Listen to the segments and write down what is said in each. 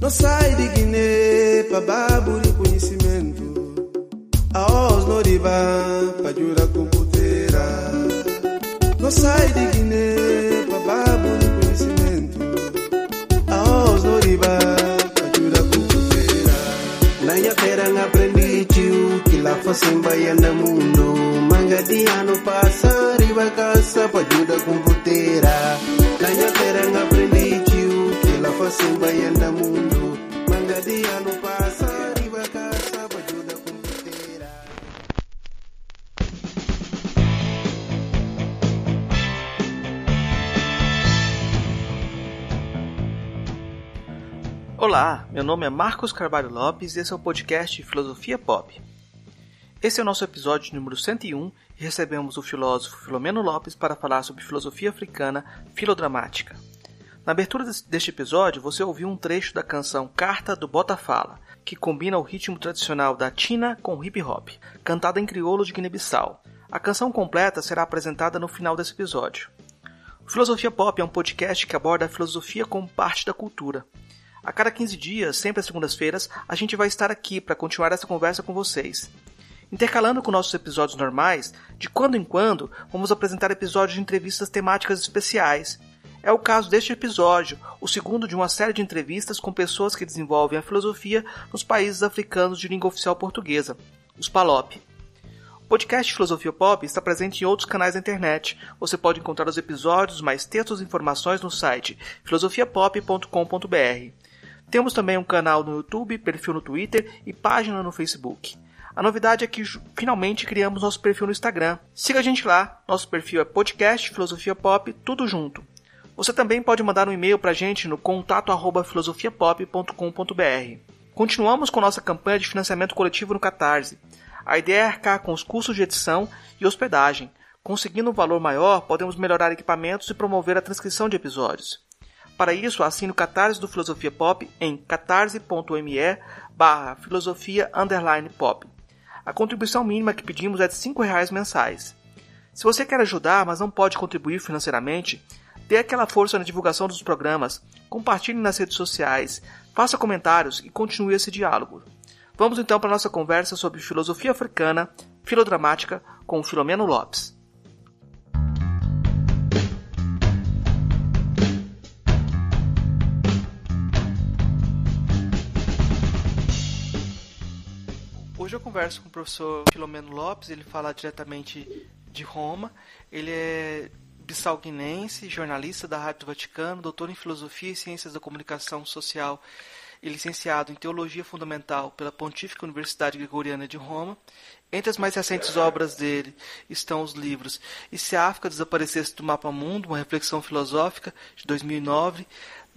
Não sai de Guiné eh, para babo de conhecimento. A os no riba para jurar com puteira. Não sai de Guiné eh, para babo de conhecimento. A os no riba para jurar com puteira. Na terra aprendi tio que lá fazem baiana mundo. Manga de ano passa, riba caça para jurar com puteira. Na terra aprendi Olá, meu nome é Marcos Carvalho Lopes e esse é o podcast Filosofia Pop. Esse é o nosso episódio número 101 e recebemos o filósofo Filomeno Lopes para falar sobre filosofia africana filodramática. Na abertura des- deste episódio, você ouviu um trecho da canção Carta do Botafala, que combina o ritmo tradicional da Tina com hip hop, cantada em crioulo de Guiné-Bissau. A canção completa será apresentada no final desse episódio. O Filosofia Pop é um podcast que aborda a filosofia como parte da cultura. A cada 15 dias, sempre às segundas-feiras, a gente vai estar aqui para continuar essa conversa com vocês. Intercalando com nossos episódios normais, de quando em quando vamos apresentar episódios de entrevistas temáticas especiais. É o caso deste episódio, o segundo de uma série de entrevistas com pessoas que desenvolvem a filosofia nos países africanos de língua oficial portuguesa, os PALOP. O podcast Filosofia Pop está presente em outros canais da internet. Você pode encontrar os episódios, mais textos e informações no site filosofiapop.com.br. Temos também um canal no YouTube, perfil no Twitter e página no Facebook. A novidade é que finalmente criamos nosso perfil no Instagram. Siga a gente lá. Nosso perfil é podcast Filosofia Pop, tudo junto. Você também pode mandar um e-mail pra gente no contato arroba filosofiapop.com.br. Continuamos com nossa campanha de financiamento coletivo no Catarse. A ideia é arcar com os custos de edição e hospedagem. Conseguindo um valor maior, podemos melhorar equipamentos e promover a transcrição de episódios. Para isso, assine o Catarse do Filosofia Pop em catarse.me barra filosofia pop. A contribuição mínima que pedimos é de 5 reais mensais. Se você quer ajudar, mas não pode contribuir financeiramente, dê aquela força na divulgação dos programas, compartilhe nas redes sociais, faça comentários e continue esse diálogo. Vamos então para a nossa conversa sobre filosofia africana, filodramática, com o Filomeno Lopes. Hoje eu converso com o professor Filomeno Lopes, ele fala diretamente de Roma. Ele é bissau-guinense, jornalista da Rádio do Vaticano, doutor em Filosofia e Ciências da Comunicação Social e licenciado em Teologia Fundamental pela Pontífica Universidade Gregoriana de Roma. Entre as mais recentes obras dele estão os livros E se a África Desaparecesse do Mapa Mundo, uma reflexão filosófica, de 2009,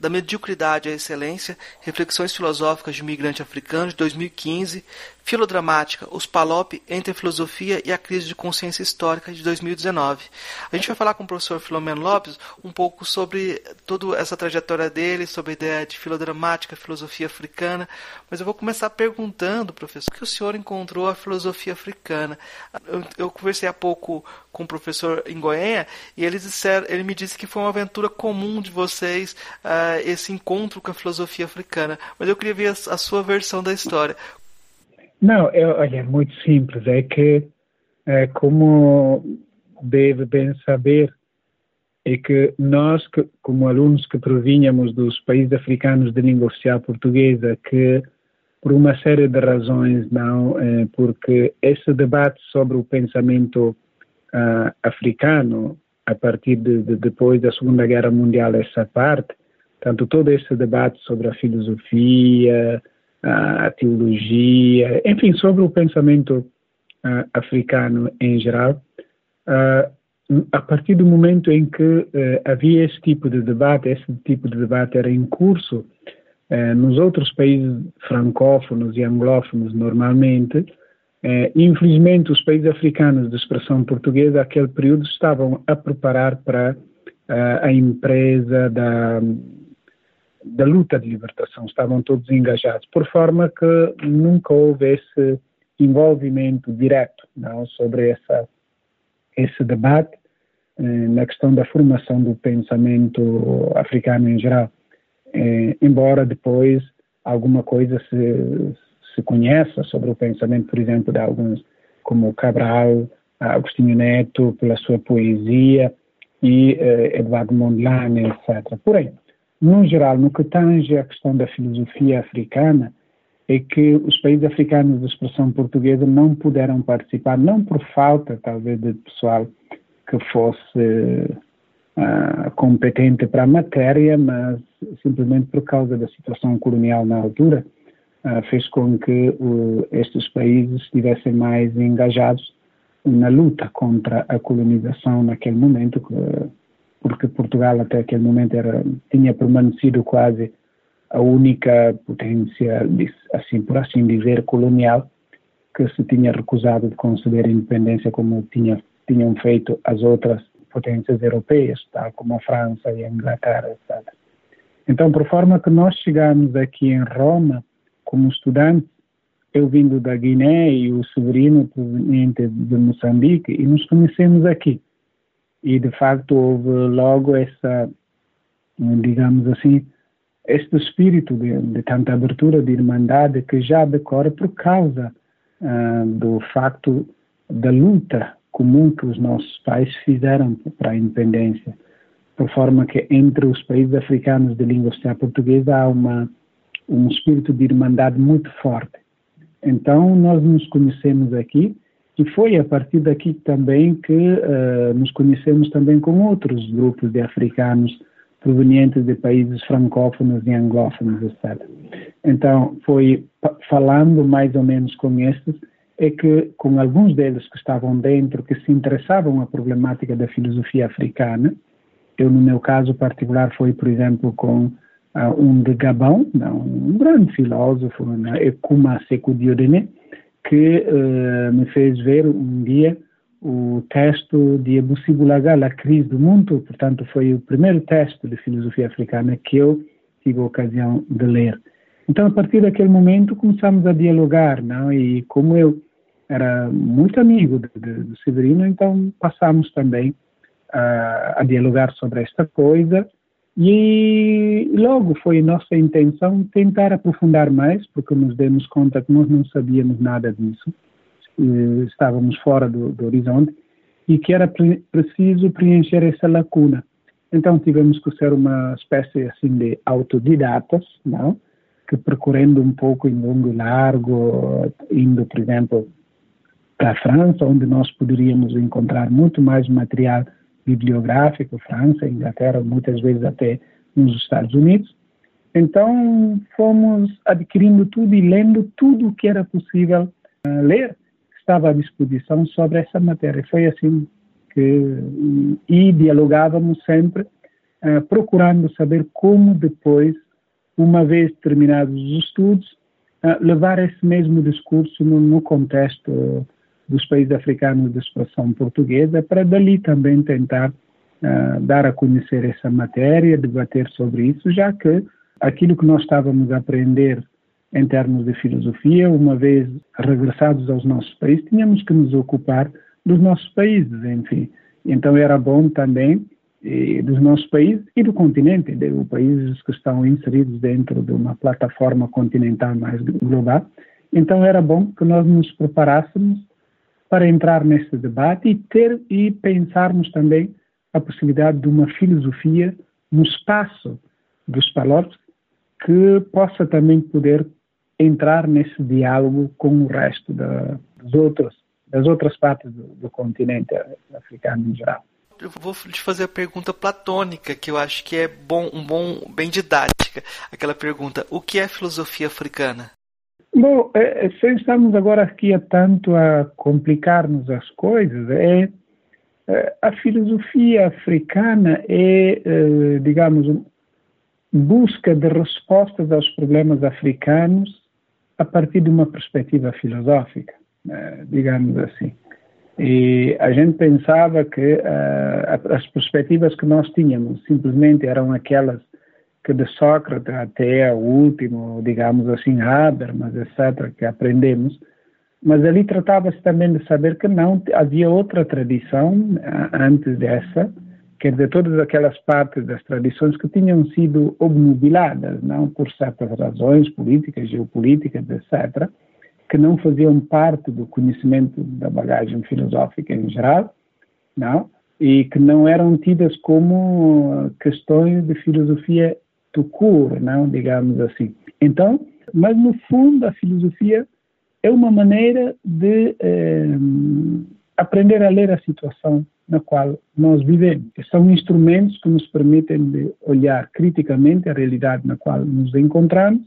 Da Mediocridade à Excelência, Reflexões Filosóficas de Migrante Africano, de 2015, Filodramática, Os Palop entre a Filosofia e a Crise de Consciência Histórica, de 2019. A gente vai falar com o professor Filomeno Lopes um pouco sobre toda essa trajetória dele, sobre a ideia de filodramática, filosofia africana, mas eu vou começar perguntando, professor, o que o senhor encontrou a filosofia africana? Eu, eu conversei há pouco com o professor em Goiânia e ele, me disse que foi uma aventura comum de vocês uh, esse encontro com a filosofia africana, mas eu queria ver a, a sua versão da história. Não, é, olha, é muito simples. É que, é, como deve bem saber, é que nós, que, como alunos que provínhamos dos países africanos de língua oficial portuguesa, que por uma série de razões, não, é, porque esse debate sobre o pensamento uh, africano, a partir de, de, depois da Segunda Guerra Mundial, essa parte, tanto todo esse debate sobre a filosofia, a teologia, enfim, sobre o pensamento uh, africano em geral, uh, a partir do momento em que uh, havia esse tipo de debate, esse tipo de debate era em curso nos outros países francófonos e anglófonos normalmente, infelizmente os países africanos de expressão portuguesa, naquele período, estavam a preparar para a empresa da da luta de libertação, estavam todos engajados, por forma que nunca houve esse envolvimento direto não, sobre essa, esse debate eh, na questão da formação do pensamento africano em geral. Eh, embora depois alguma coisa se, se conhece sobre o pensamento, por exemplo, de alguns como Cabral, Agostinho Neto, pela sua poesia, e eh, Eduardo Mondlane, etc. Porém, no geral, no que tange a questão da filosofia africana, é que os países africanos de expressão portuguesa não puderam participar, não por falta, talvez, de pessoal que fosse uh, competente para a matéria, mas simplesmente por causa da situação colonial na altura, fez com que estes países estivessem mais engajados na luta contra a colonização naquele momento, porque Portugal até aquele momento era, tinha permanecido quase a única potência, assim por assim dizer, colonial que se tinha recusado de conceder independência como tinha, tinham feito as outras potências europeias, tal como a França e a Inglaterra, etc. Então, por forma que nós chegamos aqui em Roma como estudantes, eu vindo da Guiné e o Severino proveniente de Moçambique, e nos conhecemos aqui. E, de facto, houve logo essa, digamos assim, este espírito de, de tanta abertura de irmandade que já decora por causa uh, do facto da luta comum que os nossos pais fizeram para a independência, por forma que entre os países africanos de língua oficial portuguesa há uma, um espírito de irmandade muito forte. Então, nós nos conhecemos aqui e foi a partir daqui também que uh, nos conhecemos também com outros grupos de africanos provenientes de países francófonos e anglófonos, etc. Então, foi falando mais ou menos com estes, é que com alguns deles que estavam dentro, que se interessavam a problemática da filosofia africana, eu no meu caso particular foi, por exemplo, com um de Gabão, não, um grande filósofo, né, Ekuma Sekou Diodene, que uh, me fez ver um dia o texto de Abu Sibulaga, A Crise do Mundo, portanto foi o primeiro texto de filosofia africana que eu tive a ocasião de ler. Então, a partir daquele momento, começamos a dialogar, não? E como eu era muito amigo de Severino, então passamos também uh, a dialogar sobre esta coisa e logo foi nossa intenção tentar aprofundar mais, porque nos demos conta que nós não sabíamos nada disso, estávamos fora do, do horizonte, e que era pre preciso preencher essa lacuna. Então tivemos que ser uma espécie assim de autodidatas, não? que percorrendo um pouco em longo e largo, indo, por exemplo, para a França, onde nós poderíamos encontrar muito mais material bibliográfico, França, Inglaterra, muitas vezes até nos Estados Unidos. Então, fomos adquirindo tudo e lendo tudo o que era possível uh, ler, estava à disposição sobre essa matéria. Foi assim que. E dialogávamos sempre, uh, procurando saber como depois, uma vez terminados os estudos, uh, levar esse mesmo discurso no, no contexto dos países africanos de expressão portuguesa, para dali também tentar uh, dar a conhecer essa matéria, debater sobre isso, já que aquilo que nós estávamos a aprender em termos de filosofia, uma vez regressados aos nossos países, tínhamos que nos ocupar dos nossos países, enfim. Então era bom também dos nossos países e do continente, de países que estão inseridos dentro de uma plataforma continental mais global. Então era bom que nós nos preparássemos para entrar nesse debate e ter e pensarmos também a possibilidade de uma filosofia no espaço dos palopes que possa também poder entrar nesse diálogo com o resto da, dos outros, das outras partes do, do continente africano em geral. Eu vou te fazer a pergunta platônica, que eu acho que é bom, um bom, bem didática. Aquela pergunta: o que é filosofia africana? Bom, é, é, sem estarmos agora aqui a tanto a complicar-nos as coisas, é, é, a filosofia africana é, é, digamos, busca de respostas aos problemas africanos a partir de uma perspectiva filosófica, né, digamos assim. E a gente pensava que uh, as perspectivas que nós tínhamos simplesmente eram aquelas que de Sócrates até o último, digamos assim, Habermas, etc., que aprendemos, mas ali tratava-se também de saber que não havia outra tradição antes dessa quer dizer, todas aquelas partes das tradições que tinham sido obnubiladas, não por certas razões políticas, geopolíticas, etc., que não faziam parte do conhecimento da bagagem filosófica em geral, não, e que não eram tidas como questões de filosofia to cure, não, digamos assim. Então, mas no fundo a filosofia é uma maneira de eh, aprender a ler a situação na qual nós vivemos. São instrumentos que nos permitem olhar criticamente a realidade na qual nos encontramos,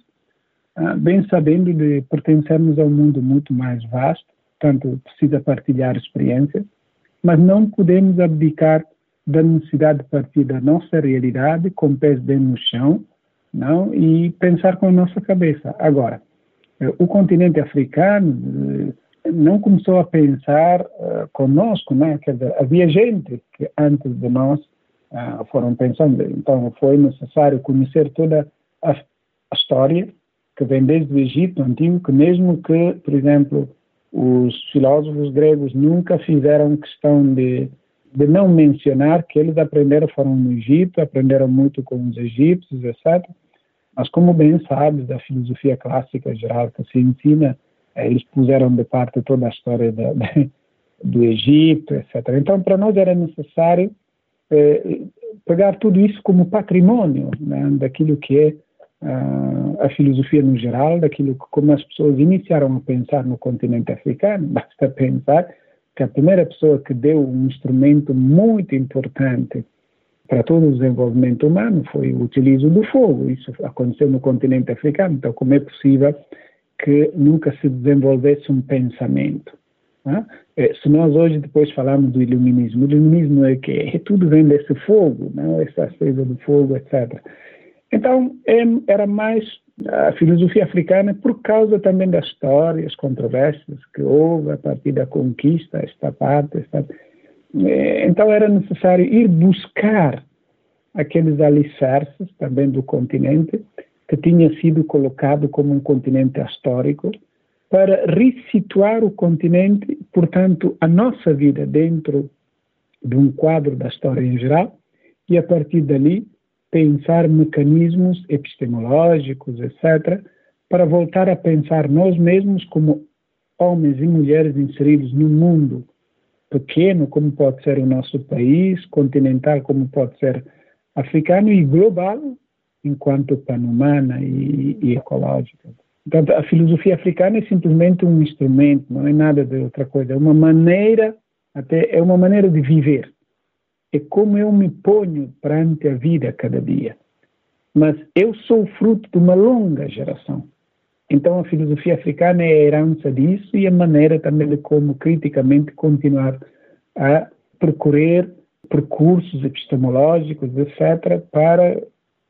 ah, bem sabendo de pertencermos a um mundo muito mais vasto, portanto precisa partilhar experiências, mas não podemos abdicar da necessidade de partir da nossa realidade com pés bem no chão, não e pensar com a nossa cabeça. Agora, eh, o continente africano eh, não começou a pensar uh, conosco, né? Quer dizer, havia gente que antes de nós uh, foram pensando. Então, foi necessário conhecer toda a, a, história que vem desde o Egito antigo, que mesmo que, por exemplo, os filósofos gregos nunca fizeram questão de, de não mencionar que eles aprenderam, foram no Egito, aprenderam muito com os egípcios, etc. Mas, como bem sabes, da filosofia clássica geral que se ensina, eles puseram de parte toda a história da, do Egito, etc. Então, para nós era necessário eh, pegar tudo isso como patrimônio né, daquilo que é uh, a filosofia no geral, daquilo que como as pessoas iniciaram a pensar no continente africano. Basta pensar que a primeira pessoa que deu um instrumento muito importante para todo o desenvolvimento humano foi o utilizo do fogo. Isso aconteceu no continente africano. Então, como é possível que nunca se desenvolvesse um pensamento. É? Se nós hoje depois falamos do iluminismo, o iluminismo é que é, tudo vem desse fogo, não? essa acesa do fogo, etc. Então, é, era mais a filosofia africana por causa também da história, as controvérsias que houve a partir da conquista, esta parte, esta... É, então era necessário ir buscar aqueles alicerces também do continente que tinha sido colocado como um continente histórico, para resituar o continente, portanto, a nossa vida dentro de um quadro da história em geral, e a partir dali pensar mecanismos epistemológicos, etc., para voltar a pensar nós mesmos como homens e mulheres inseridos num mundo pequeno, como pode ser o nosso país, continental, como pode ser africano, e global, enquanto pan-humana e, e ecológica. Portanto, a filosofia africana é simplesmente um instrumento, não é nada de outra coisa. É uma maneira, até é uma maneira de viver. É como eu me ponho perante a vida cada dia. Mas eu sou fruto de uma longa geração. Então, a filosofia africana é a herança disso e a maneira também de como criticamente continuar a percorrer percursos epistemológicos, etc., para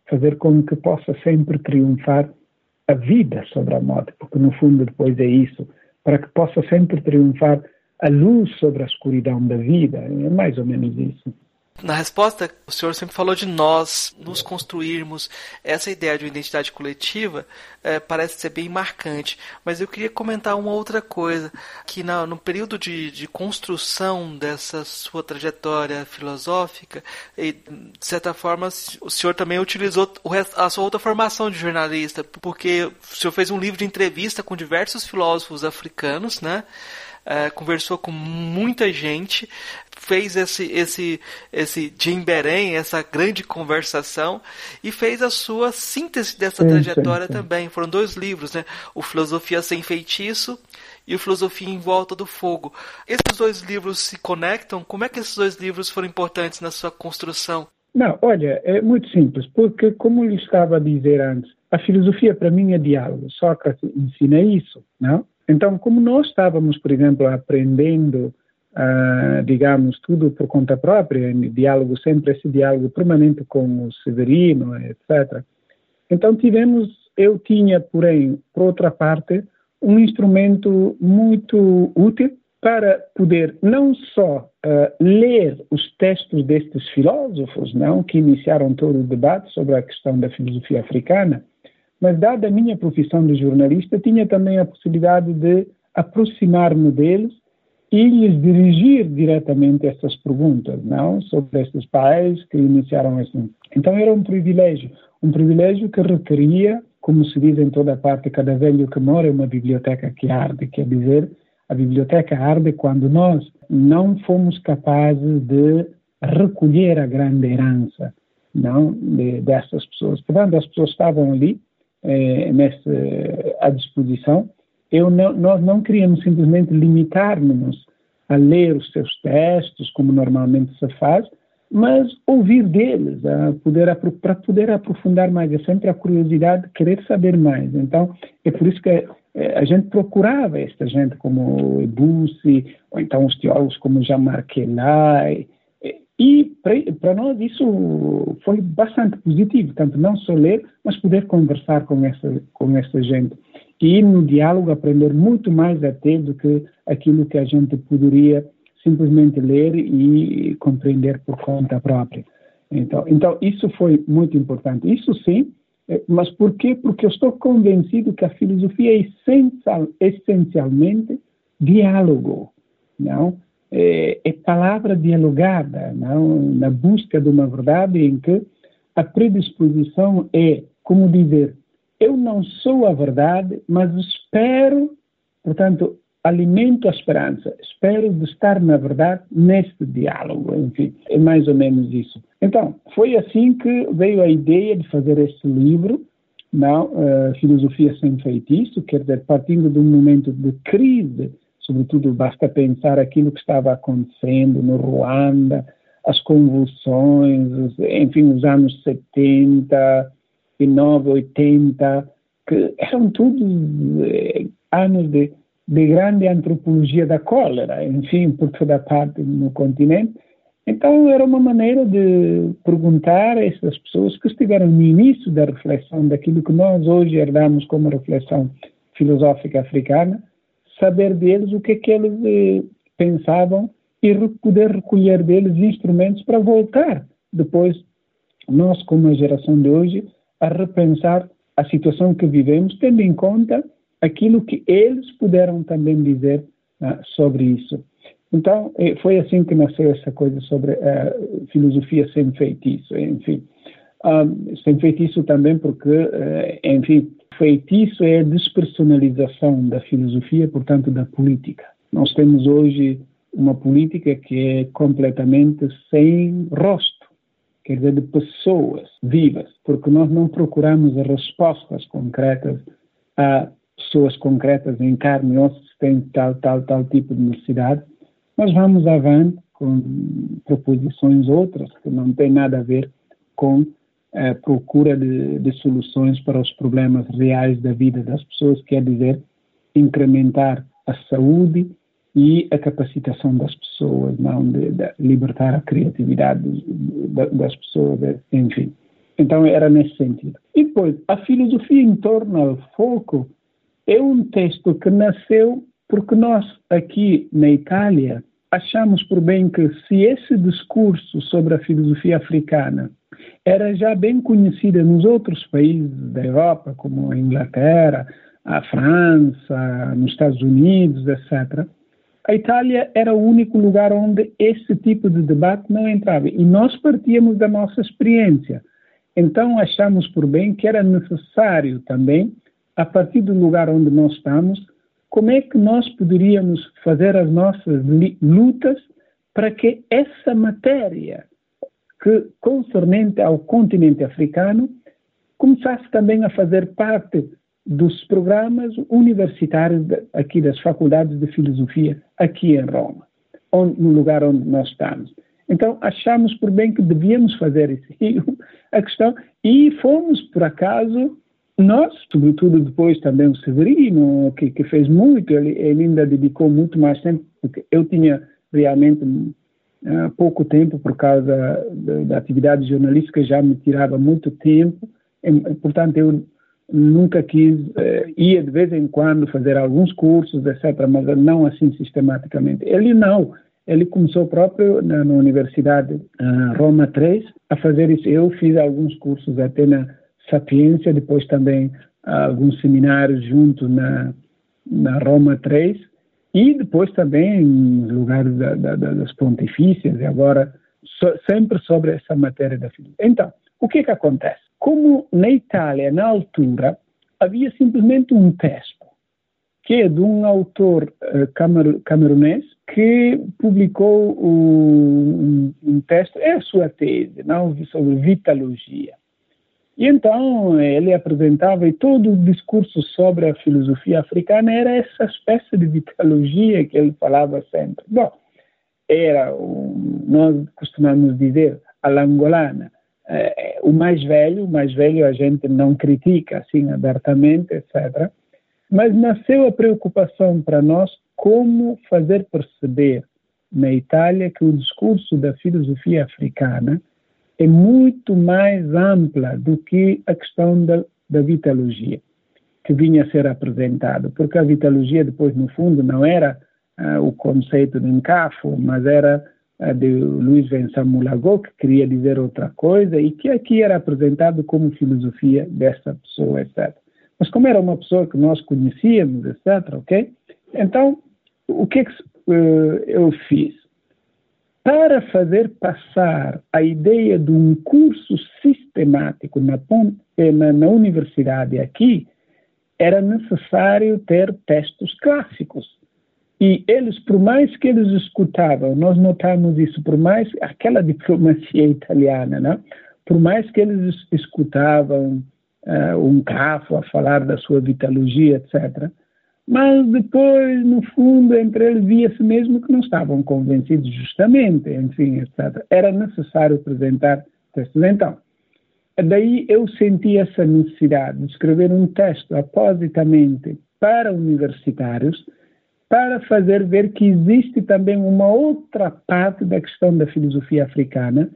fazer com que possa sempre triunfar a vida sobre a morte, porque no fundo depois é isso, para que possa sempre triunfar a luz sobre a escuridão da vida, é mais ou menos isso. Na resposta, o senhor sempre falou de nós nos construirmos. Essa ideia de uma identidade coletiva é, parece ser bem marcante. Mas eu queria comentar uma outra coisa: que no, no período de, de, construção dessa sua trajetória filosófica, e, de certa forma, o senhor também utilizou resto, a sua outra formação de jornalista, porque o senhor fez um livro de entrevista com diversos filósofos africanos, né? É, conversou com muita gente, fez esse esse esse Jimberém, essa grande conversação e fez a sua síntese dessa sim, trajetória sim, sim. também. Foram dois livros, né? O Filosofia sem Feitiço e o Filosofia em Volta do Fogo. Esses dois livros se conectam? Como é que esses dois livros foram importantes na sua construção? Não, olha, é muito simples, porque como eu estava a dizer antes, a filosofia para mim é diálogo. Sócrates ensina isso, não? Então, como nós estávamos, por exemplo, aprendendo, uh, digamos, tudo por conta própria, em diálogo, sempre esse diálogo permanente com o Severino, etc. Então, tivemos, eu tinha, porém, por outra parte, um instrumento muito útil para poder não só uh, ler os textos destes filósofos, não, que iniciaram todo o debate sobre a questão da filosofia africana, mas, dada a minha profissão de jornalista, tinha também a possibilidade de aproximar-me deles e lhes dirigir diretamente essas perguntas, não? Sobre esses pais que iniciaram assim. Então era um privilégio, um privilégio que requeria, como se diz em toda parte, cada velho que mora é uma biblioteca que arde, quer dizer, a biblioteca arde quando nós não fomos capazes de recolher a grande herança, não, de, dessas pessoas. Portanto, as pessoas estavam ali, eh, nesse, à disposição, eu não, nós não queríamos simplesmente limitar-nos a ler os seus textos, como normalmente se faz, mas ouvir deles, poder, para poder aprofundar mais. É sempre a curiosidade de querer saber mais. Então, é por isso que eh, a gente procurava esta gente como Bussi, ou então os teólogos como Jean-Marc Elay, e para nós isso foi bastante positivo, tanto não só ler, mas poder conversar com essa, com essa gente. E no diálogo aprender muito mais até do que aquilo que a gente poderia simplesmente ler e compreender por conta própria. Então, então isso foi muito importante. Isso sim, eh, mas por quê? Porque eu estou convencido que a filosofia é essencial, essencialmente diálogo, não? é, é palavra dialogada, não? na busca de uma verdade em que a predisposição é, como dizer, eu não sou a verdade, mas espero, portanto, alimento a esperança, espero de estar na verdade neste diálogo, enfim, é mais ou menos isso. Então, foi assim que veio a ideia de fazer este livro, não, uh, Filosofia Sem Feitiço, quer dizer, partindo de um momento de crise sobretudo basta pensar aquilo que estava acontecendo no Ruanda, as convulsões, enfim, os anos 70 e 9, 80, que eram tudo eh, anos de, de grande antropologia da cólera, enfim, por toda parte no continente. Então, era uma maneira de perguntar a essas pessoas que estiveram no início da reflexão daquilo que nós hoje herdamos como reflexão filosófica africana, saber deles o que é que eles eh, pensavam e poder recolher deles instrumentos para voltar depois, nós como a geração de hoje, a repensar a situação que vivemos, tendo em conta aquilo que eles puderam também dizer ah, sobre isso. Então, eh, foi assim que nasceu essa coisa sobre a filosofia sem feitiço, enfim. Um, ah, sem feitiço também porque, uh, enfim, feitiço é a despersonalização da filosofia, portanto, da política. Nós temos hoje uma política que é completamente sem rosto, quer dizer, de pessoas vivas, porque nós não procuramos respostas concretas a pessoas concretas em carne e osso que têm tal, tal, tal tipo de necessidade, mas vamos avante com proposições outras que não têm nada a ver com a procura de, de, soluções para os problemas reais da vida das pessoas, quer dizer, incrementar a saúde e a capacitação das pessoas, não de, de libertar a criatividade das pessoas, enfim. Então era nesse sentido. E depois, a filosofia em torno ao foco é um texto que nasceu porque nós aqui na Itália achamos por bem que se esse discurso sobre a filosofia africana era já bem conhecida nos outros países da Europa, como a Inglaterra, a França, nos Estados Unidos, etc. A Itália era o único lugar onde esse tipo de debate não entrava. E nós partíamos da nossa experiência. Então achamos por bem que era necessário também, a partir do lugar onde nós estamos, como é que nós poderíamos fazer as nossas lutas para que essa matéria que, concernente ao continente africano, começasse também a fazer parte dos programas universitários aqui das faculdades de filosofia aqui em Roma, onde, no lugar onde nós estamos. Então achamos por bem que devíamos fazer isso. A questão e fomos por acaso nós, sobretudo depois também o Severino, que, que fez muito, ele, ele ainda dedicou muito mais tempo, porque eu tinha realmente há pouco tempo, por causa da, atividade jornalística, já me tirava muito tempo, e, portanto, eu nunca quis, eh, ia de vez em quando fazer alguns cursos, etc., mas não assim sistematicamente. Ele não, ele começou próprio na, na Universidade uh, Roma 3 a fazer isso. Eu fiz alguns cursos até na Sapiência, depois também uh, alguns seminários junto na, na Roma 3, e depois também em lugares da, da, das pontifícias, e agora so, sempre sobre essa matéria da filosofia. Então, o que que acontece? Como na Itália, na altura, havia simplesmente um texto, que é de um autor uh, camer, camerunês que publicou um, um, texto, é a sua tese, não, sobre vitalogia. E então ele apresentava, e todo o discurso sobre a filosofia africana era essa espécie de vitalogia que ele falava sempre. Bom, era, nós costumamos dizer, a langolana, o mais velho, o mais velho a gente não critica assim abertamente, etc. Mas nasceu a preocupação para nós como fazer perceber na Itália que o discurso da filosofia africana é muito mais ampla do que a questão da, da vitalogia que vinha a ser apresentado, porque a vitalogia depois no fundo não era uh, o conceito de encafo, mas era de Luiz Vincent Moulago, que queria dizer outra coisa e que aqui era apresentado como filosofia dessa pessoa, etc. Mas como era uma pessoa que nós conhecíamos, etc., ok? Então, o que, é que uh, eu fiz? Para fazer passar a ideia de um curso sistemático na, eh, na, na universidade aqui, era necessário ter textos clássicos. E eles, por mais que eles escutavam, nós notamos isso, por mais aquela diplomacia italiana, né? por mais que eles escutavam uh, um cafo a falar da sua vitalogia, etc., mas depois, no fundo, entre eles via-se mesmo que não estavam convencidos justamente, enfim, etc. Era necessário apresentar textos. Então, daí eu senti essa necessidade de escrever um texto apositamente para universitários, para fazer ver que existe também uma outra parte da questão da filosofia africana,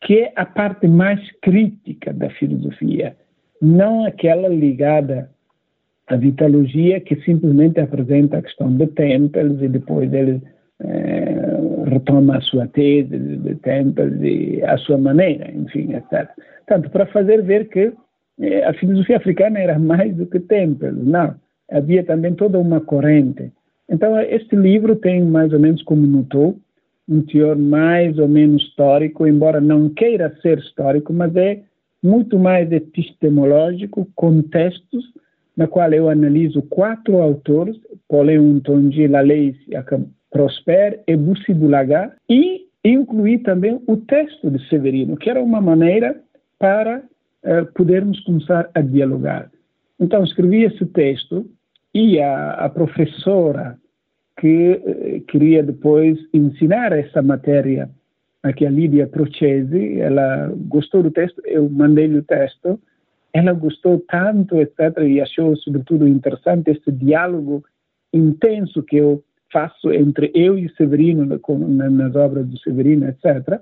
que é a parte mais crítica da filosofia, não aquela ligada a vitalogia que simplesmente apresenta a questão de Temples e depois ele eh, retoma a sua tese de Temples e a sua maneira, enfim, etc. Tanto para fazer ver que eh, a filosofia africana era mais do que Temples, não. Havia também toda uma corrente. Então, este livro tem mais ou menos como notou, um teor mais ou menos histórico, embora não queira ser histórico, mas é muito mais epistemológico, com textos na qual eu analiso quatro autores, Paulinho Ntonji, Lalei Prosper e Bussi Bulaga, e incluí também o texto de Severino, que era uma maneira para uh, podermos começar a dialogar. Então, escrevi esse texto e a, a professora que uh, queria depois ensinar essa matéria, aqui a Lídia Procesi, ela gostou do texto, eu mandei-lhe o texto, ela gostou tanto, etc., e achou, sobretudo, interessante esse diálogo intenso que eu faço entre eu e Severino nas obras do Severino, etc.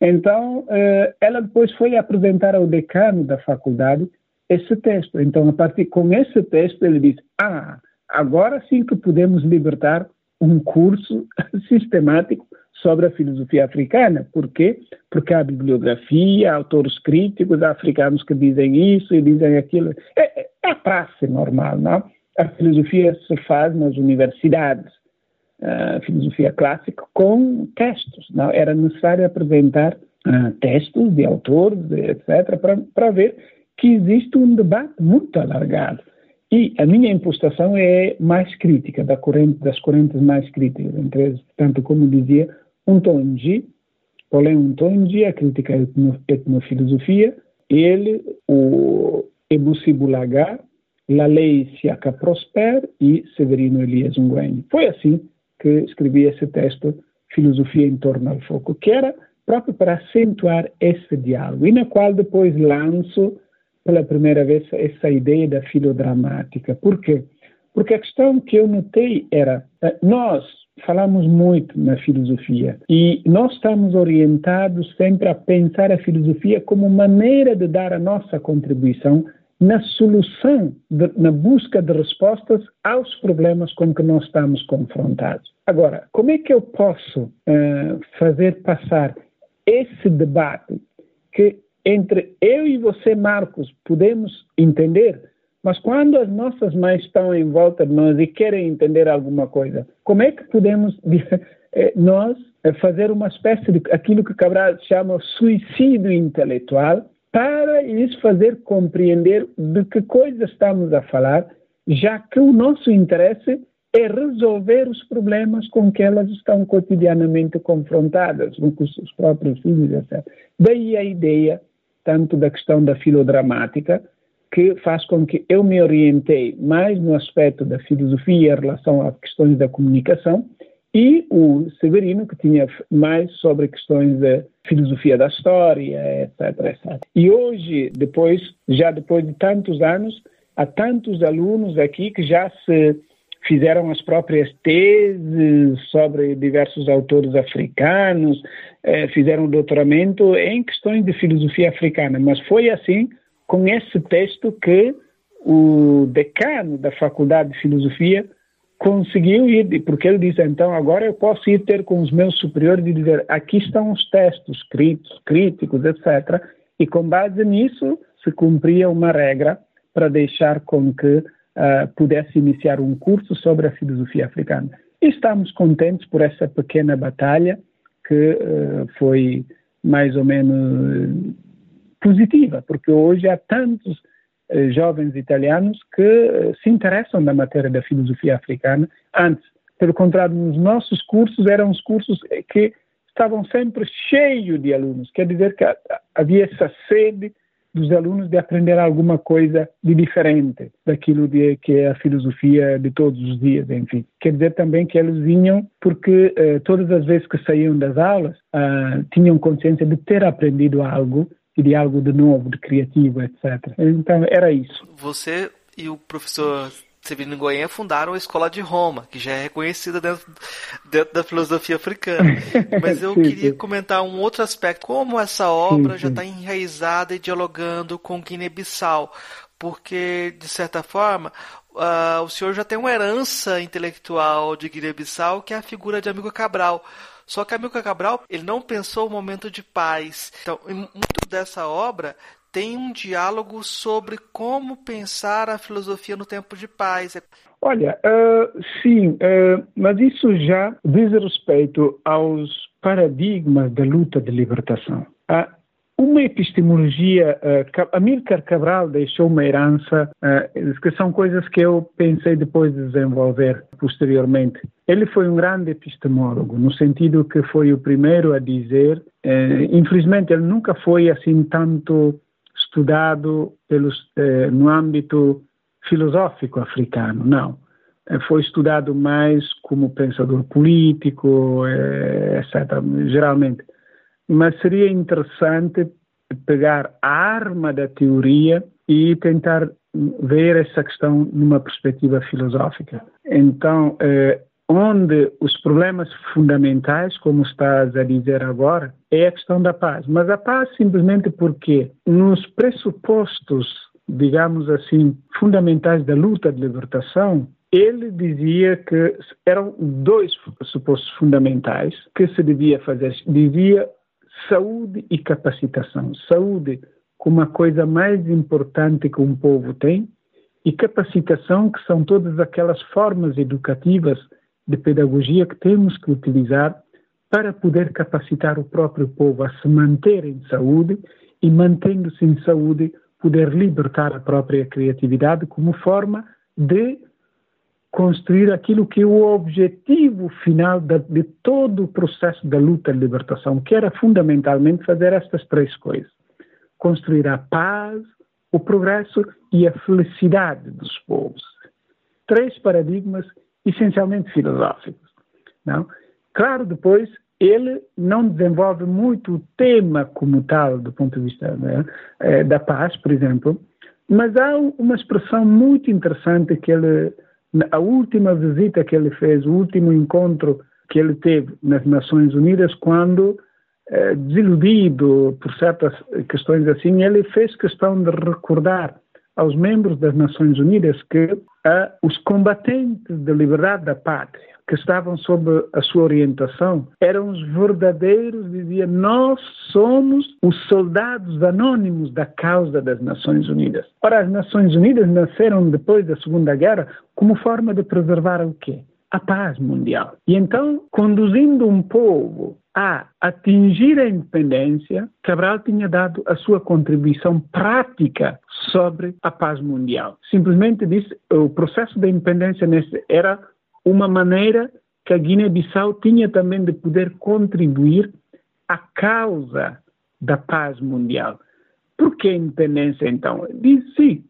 Então, eh, ela depois foi apresentar ao decano da faculdade esse texto. Então, a partir com esse texto, ele disse: Ah, agora sim que podemos libertar um curso sistemático sobre a filosofia africana. Por quê? Porque há bibliografia, autores críticos africanos que dizem isso e dizem aquilo. É, é a praxe normal, não? A filosofia se faz nas universidades, a filosofia clássica, com textos. Não? Era necessário apresentar uh, textos de autores, etc., para ver que existe um debate muito alargado. E a minha impostação é mais crítica, da corrente, das correntes mais críticas, entre tanto como dizia, Untonji, Pauline Untonji, a crítica à etnofilosofia, ele, o Ebusi Bulaga, Lalei Siaka Prosper e Severino Elias Nguyen. Foi assim que escrevi esse texto, Filosofia em torno ao foco, que era próprio para acentuar esse diálogo, e na qual depois lanço pela primeira vez essa ideia da filodramática. Por quê? Porque a questão que eu notei era, eh, nós falamos muito na filosofia e nós estamos orientados sempre a pensar a filosofia como maneira de dar a nossa contribuição na solução, de, na busca de respostas aos problemas com que nós estamos confrontados. Agora, como é que eu posso uh, fazer passar esse debate que entre eu e você, Marcos, podemos entender Mas quando as nossas mães estão em volta de nós e querem entender alguma coisa, como é que podemos eh, nós eh, fazer uma espécie de aquilo que Cabral chama suicídio intelectual para lhes fazer compreender de que coisa estamos a falar, já que o nosso interesse é resolver os problemas com que elas estão cotidianamente confrontadas, com os próprios filhos, etc. Daí a ideia, tanto da questão da filodramática, que faz com que eu me orientei mais no aspecto da filosofia em relação a questões da comunicação, e o Severino, que tinha mais sobre questões de filosofia da história, etc, etc. E hoje, depois, já depois de tantos anos, há tantos alunos aqui que já se fizeram as próprias teses sobre diversos autores africanos, eh, fizeram doutoramento em questões de filosofia africana. Mas foi assim, com esse texto, que o decano da Faculdade de Filosofia conseguiu ir, porque ele disse, então agora eu posso ir ter com os meus superiores e dizer, aqui estão os textos escritos, críticos, etc. E com base nisso se cumpria uma regra para deixar com que uh, pudesse iniciar um curso sobre a filosofia africana. E estamos contentes por essa pequena batalha que uh, foi mais ou menos positiva, porque hoje há tantos eh, jovens italianos que eh, se interessam na matéria da filosofia africana. Antes, pelo contrário, nos nossos cursos eram os cursos que estavam sempre cheios de alunos. Quer dizer que havia essa sede dos alunos de aprender alguma coisa de diferente daquilo de, que é a filosofia de todos os dias, enfim. Quer dizer também que eles vinham porque eh, todas as vezes que saíam das aulas ah, tinham consciência de ter aprendido algo e de algo de novo, de criativo, etc. Então era isso. Você e o professor Severino Goiânia fundaram a Escola de Roma, que já é reconhecida dentro, dentro da filosofia africana. Mas eu sim, queria sim. comentar um outro aspecto, como essa obra sim, já está enraizada e dialogando com Guiné-Bissau, porque, de certa forma, uh, o senhor já tem uma herança intelectual de Guiné-Bissau, que é a figura de Amigo Cabral. Só que Amilcar Cabral, ele não pensou o momento de paz. Então, muito dessa obra tem um diálogo sobre como pensar a filosofia no tempo de paz. Olha, uh, sim, uh, mas isso já diz respeito aos paradigmas da luta de libertação. Uma epistemologia, uh, Cabral deixou uma herança, uh, que são coisas que eu pensei depois de desenvolver posteriormente. Ele foi um grande epistemólogo, no sentido que foi o primeiro a dizer, infelizmente ele nunca foi assim tanto estudado pelos, uh, no âmbito filosófico africano, não. Foi estudado mais como pensador político, etc., geralmente mas seria interessante pegar a arma da teoria e tentar ver essa questão numa perspectiva filosófica. Então, eh, onde os problemas fundamentais, como estás a dizer agora, é a questão da paz. Mas a paz simplesmente porque nos pressupostos, digamos assim, fundamentais da luta de libertação, ele dizia que eram dois pressupostos fundamentais que se devia fazer. Dizia saúde e capacitação. Saúde como a coisa mais importante que um povo tem e capacitação que são todas aquelas formas educativas de pedagogia que temos que utilizar para poder capacitar o próprio povo a se manter em saúde e mantendo-se em saúde poder libertar a própria criatividade como forma de construir aquilo que é o objetivo final de, todo o processo da luta de libertação, que era fundamentalmente fazer estas três coisas: construir a paz, o progresso e a felicidade dos povos. Três paradigmas essencialmente filosóficos. Não? Claro, depois ele não desenvolve muito o tema como tal, do ponto de vista né, da paz, por exemplo, mas há uma expressão muito interessante que ele a última visita que ele fez, o último encontro que ele teve nas Nações Unidas, quando, eh, desiludido por certas questões assim, ele fez questão de recordar aos membros das Nações Unidas que eh, os combatentes da liberdade da pátria que estavam sob a sua orientação eram os verdadeiros, dizia, nós somos os soldados anônimos da causa das Nações Unidas. Ora, as Nações Unidas nasceram depois da Segunda Guerra como forma de preservar o quê? A paz mundial. E então, conduzindo um povo a atingir a independência, Cabral tinha dado a sua contribuição prática sobre a paz mundial. Simplesmente disse o processo da independência era uma maneira que a Guiné-Bissau tinha também de poder contribuir à causa da paz mundial. Por que a independência então? Diz sim,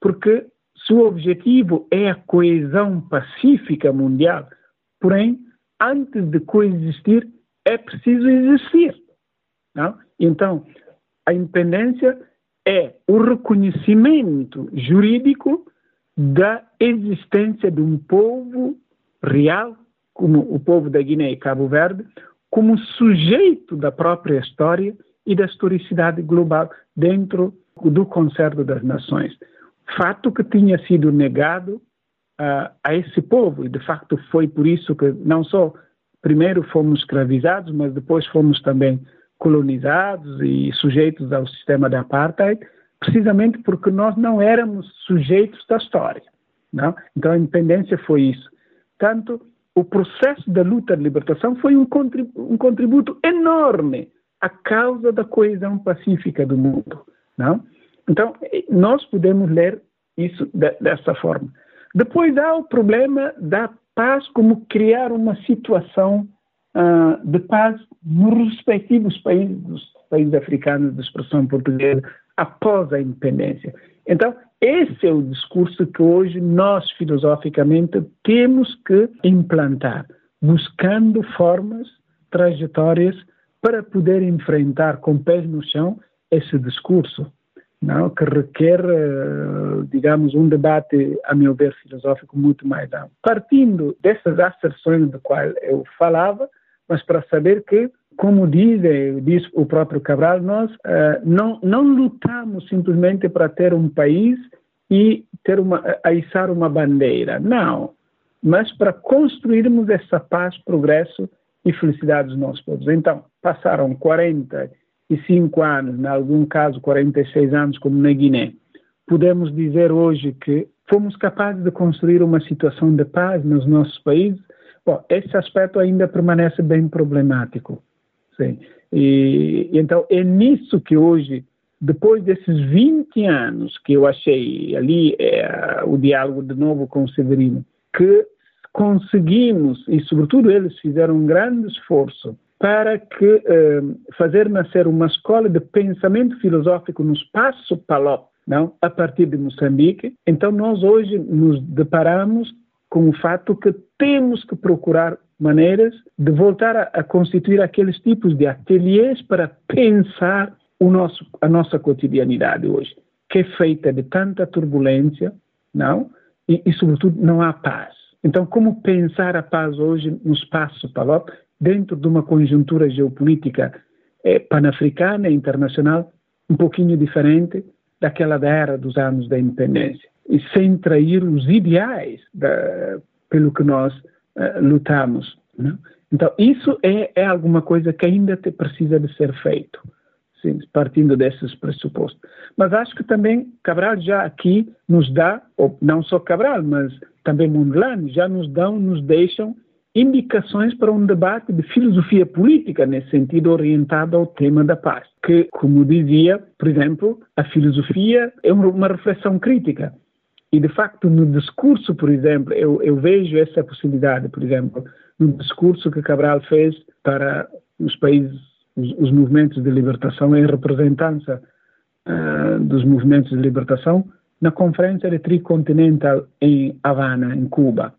porque seu objetivo é a coesão pacífica mundial, porém, antes de coexistir, é preciso existir. Não? Então, a independência é o reconhecimento jurídico da existência de um povo real, como o povo da Guiné e Cabo Verde, como sujeito da própria história e da historicidade global dentro do concerto das nações. Fato que tinha sido negado uh, a esse povo, e de facto foi por isso que não só primeiro fomos escravizados, mas depois fomos também colonizados e sujeitos ao sistema de apartheid, precisamente porque nós não éramos sujeitos da história. Não? Então a independência foi isso. Tanto o processo da luta de libertação foi um contributo, um contributo enorme à causa da coesão pacífica do mundo. Não? Então nós podemos ler isso de, dessa forma. Depois há o problema da paz como criar uma situação uh, de paz nos respectivos países, dos países africanos de expressão portuguesa, após a independência. Então, esse é o discurso que hoje nós, filosoficamente, temos que implantar, buscando formas, trajetórias para poder enfrentar com pés no chão esse discurso não, que requer, eh, digamos, um debate, a meu ver, filosófico muito mais amplo. Partindo dessas asserções de qual eu falava, mas para saber que, como diz, diz o próprio Cabral, nós uh, não, não lutamos simplesmente para ter um país e ter uma, uma bandeira, não, mas para construirmos essa paz, progresso e felicidade dos nossos povos. Então, passaram 40 45 anos, em algum caso 46 anos, como na Guiné, podemos dizer hoje que fomos capazes de construir uma situação de paz nos nossos países? Bom, esse aspecto ainda permanece bem problemático. Sim. E, então é nisso que hoje, depois desses 20 anos que eu achei ali é, o diálogo de novo com o Severino, que conseguimos, e sobretudo eles fizeram um grande esforço para que eh, fazer nascer uma escola de pensamento filosófico no espaço Palop, não? a partir de Moçambique. Então nós hoje nos deparamos com o fato que temos que procurar maneiras de voltar a, a constituir aqueles tipos de ateliês para pensar o nosso, a nossa cotidianidade hoje, que é feita de tanta turbulência, não? E, e sobretudo não há paz. Então, como pensar a paz hoje no espaço Palop dentro de uma conjuntura geopolítica eh, panafricana e internacional um pouquinho diferente daquela da era dos anos da independência e sem trair os ideais da, pelo que nós uh, lutamos. Né? Então, isso é, é alguma coisa que ainda te, precisa de ser feito, sim, partindo desses pressupostos. Mas acho que também Cabral já aqui nos dá, ou não só Cabral, mas também Mondlane, já nos dão, nos deixam indicações para um debate de filosofia política, nesse sentido orientado ao tema da paz. Que, como dizia, por exemplo, a filosofia é uma reflexão crítica. E, de facto, no discurso, por exemplo, eu, eu vejo essa possibilidade, por exemplo, no discurso que Cabral fez para os países, os, os movimentos de libertação, em representância uh, dos movimentos de libertação, na Conferência Tricontinental em Havana, em Cuba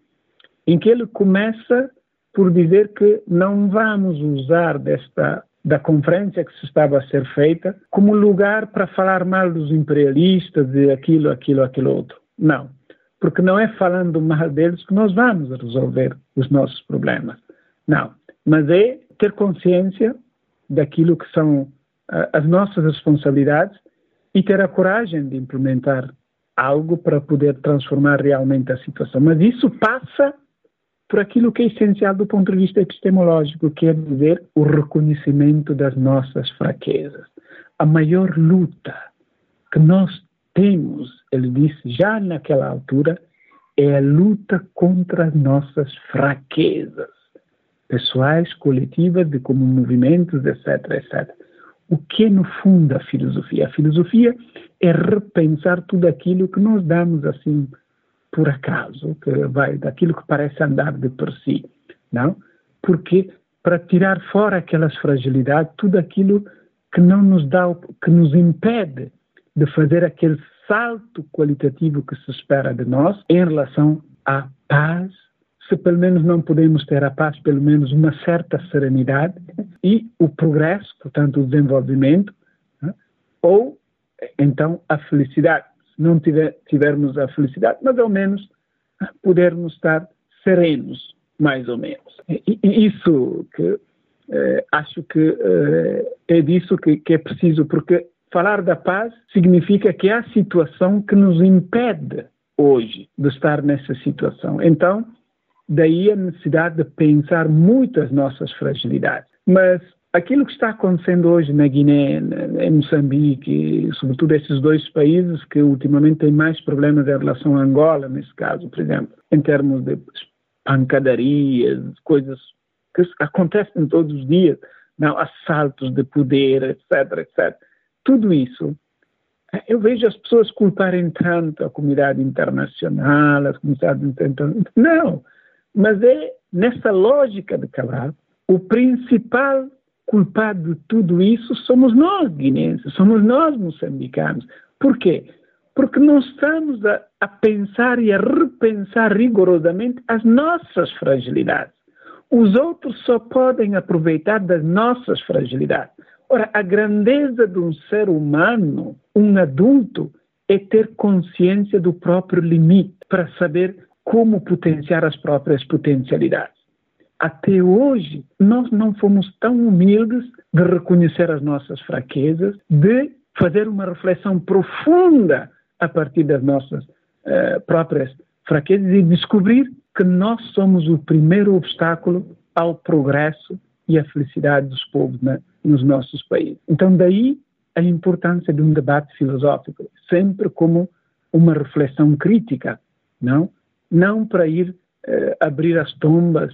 em que ele começa por dizer que não vamos usar desta da conferência que se estava a ser feita como lugar para falar mal dos imperialistas de aquilo, aquilo, aquilo outro. Não, porque não é falando mal deles que nós vamos resolver os nossos problemas. Não, mas é ter consciência daquilo que são as nossas responsabilidades e ter a coragem de implementar algo para poder transformar realmente a situação. Mas isso passa por aquilo que é essencial do ponto de vista epistemológico, que é dizer o reconhecimento das nossas fraquezas. A maior luta que nós temos, ele disse já naquela altura, é a luta contra as nossas fraquezas pessoais, coletivas, de como movimentos, etc, etc. O que é, no fundo, a filosofia? A filosofia é repensar tudo aquilo que nós damos assim por acaso, que vai daquilo que parece andar de por si, não? Porque para tirar fora aquelas fragilidades, tudo aquilo que não nos dá, que nos impede de fazer aquele salto qualitativo que se espera de nós em relação à paz, se pelo menos não podemos ter a paz, pelo menos uma certa serenidade e o progresso, portanto o desenvolvimento, né? ou então a felicidade não tiver, tivermos a felicidade, mas ao menos podermos estar serenos, mais ou menos. E, e isso que eh, acho que eh, é disso que, que é preciso, porque falar da paz significa que há situação que nos impede hoje de estar nessa situação. Então, daí a necessidade de pensar muito as nossas fragilidades. Mas Aquilo que está acontecendo hoje na Guiné, em Moçambique, sobretudo esses dois países que ultimamente têm mais problemas em relação a Angola, nesse caso, por exemplo, em termos de pancadarias, coisas que acontecem todos os dias, não, assaltos de poder, etc, etc. Tudo isso, eu vejo as pessoas culparem tanto a comunidade internacional, as comunidades internacionais. Não, mas é nessa lógica de calar, o principal culpado de tudo isso somos nós, guineenses, somos nós, moçambicanos. Por quê? Porque não estamos a, a pensar e a repensar rigorosamente as nossas fragilidades. Os outros só podem aproveitar das nossas fragilidades. Ora, a grandeza de um ser humano, um adulto, é ter consciência do próprio limite para saber como potenciar as próprias potencialidades até hoje, nós não fomos tão humildes de reconhecer as nossas fraquezas, de fazer uma reflexão profunda a partir das nossas uh, próprias fraquezas e descobrir que nós somos o primeiro obstáculo ao progresso e à felicidade dos povos né, nos nossos países. Então, daí a importância de um debate filosófico, sempre como uma reflexão crítica, não? Não para ir uh, abrir as tombas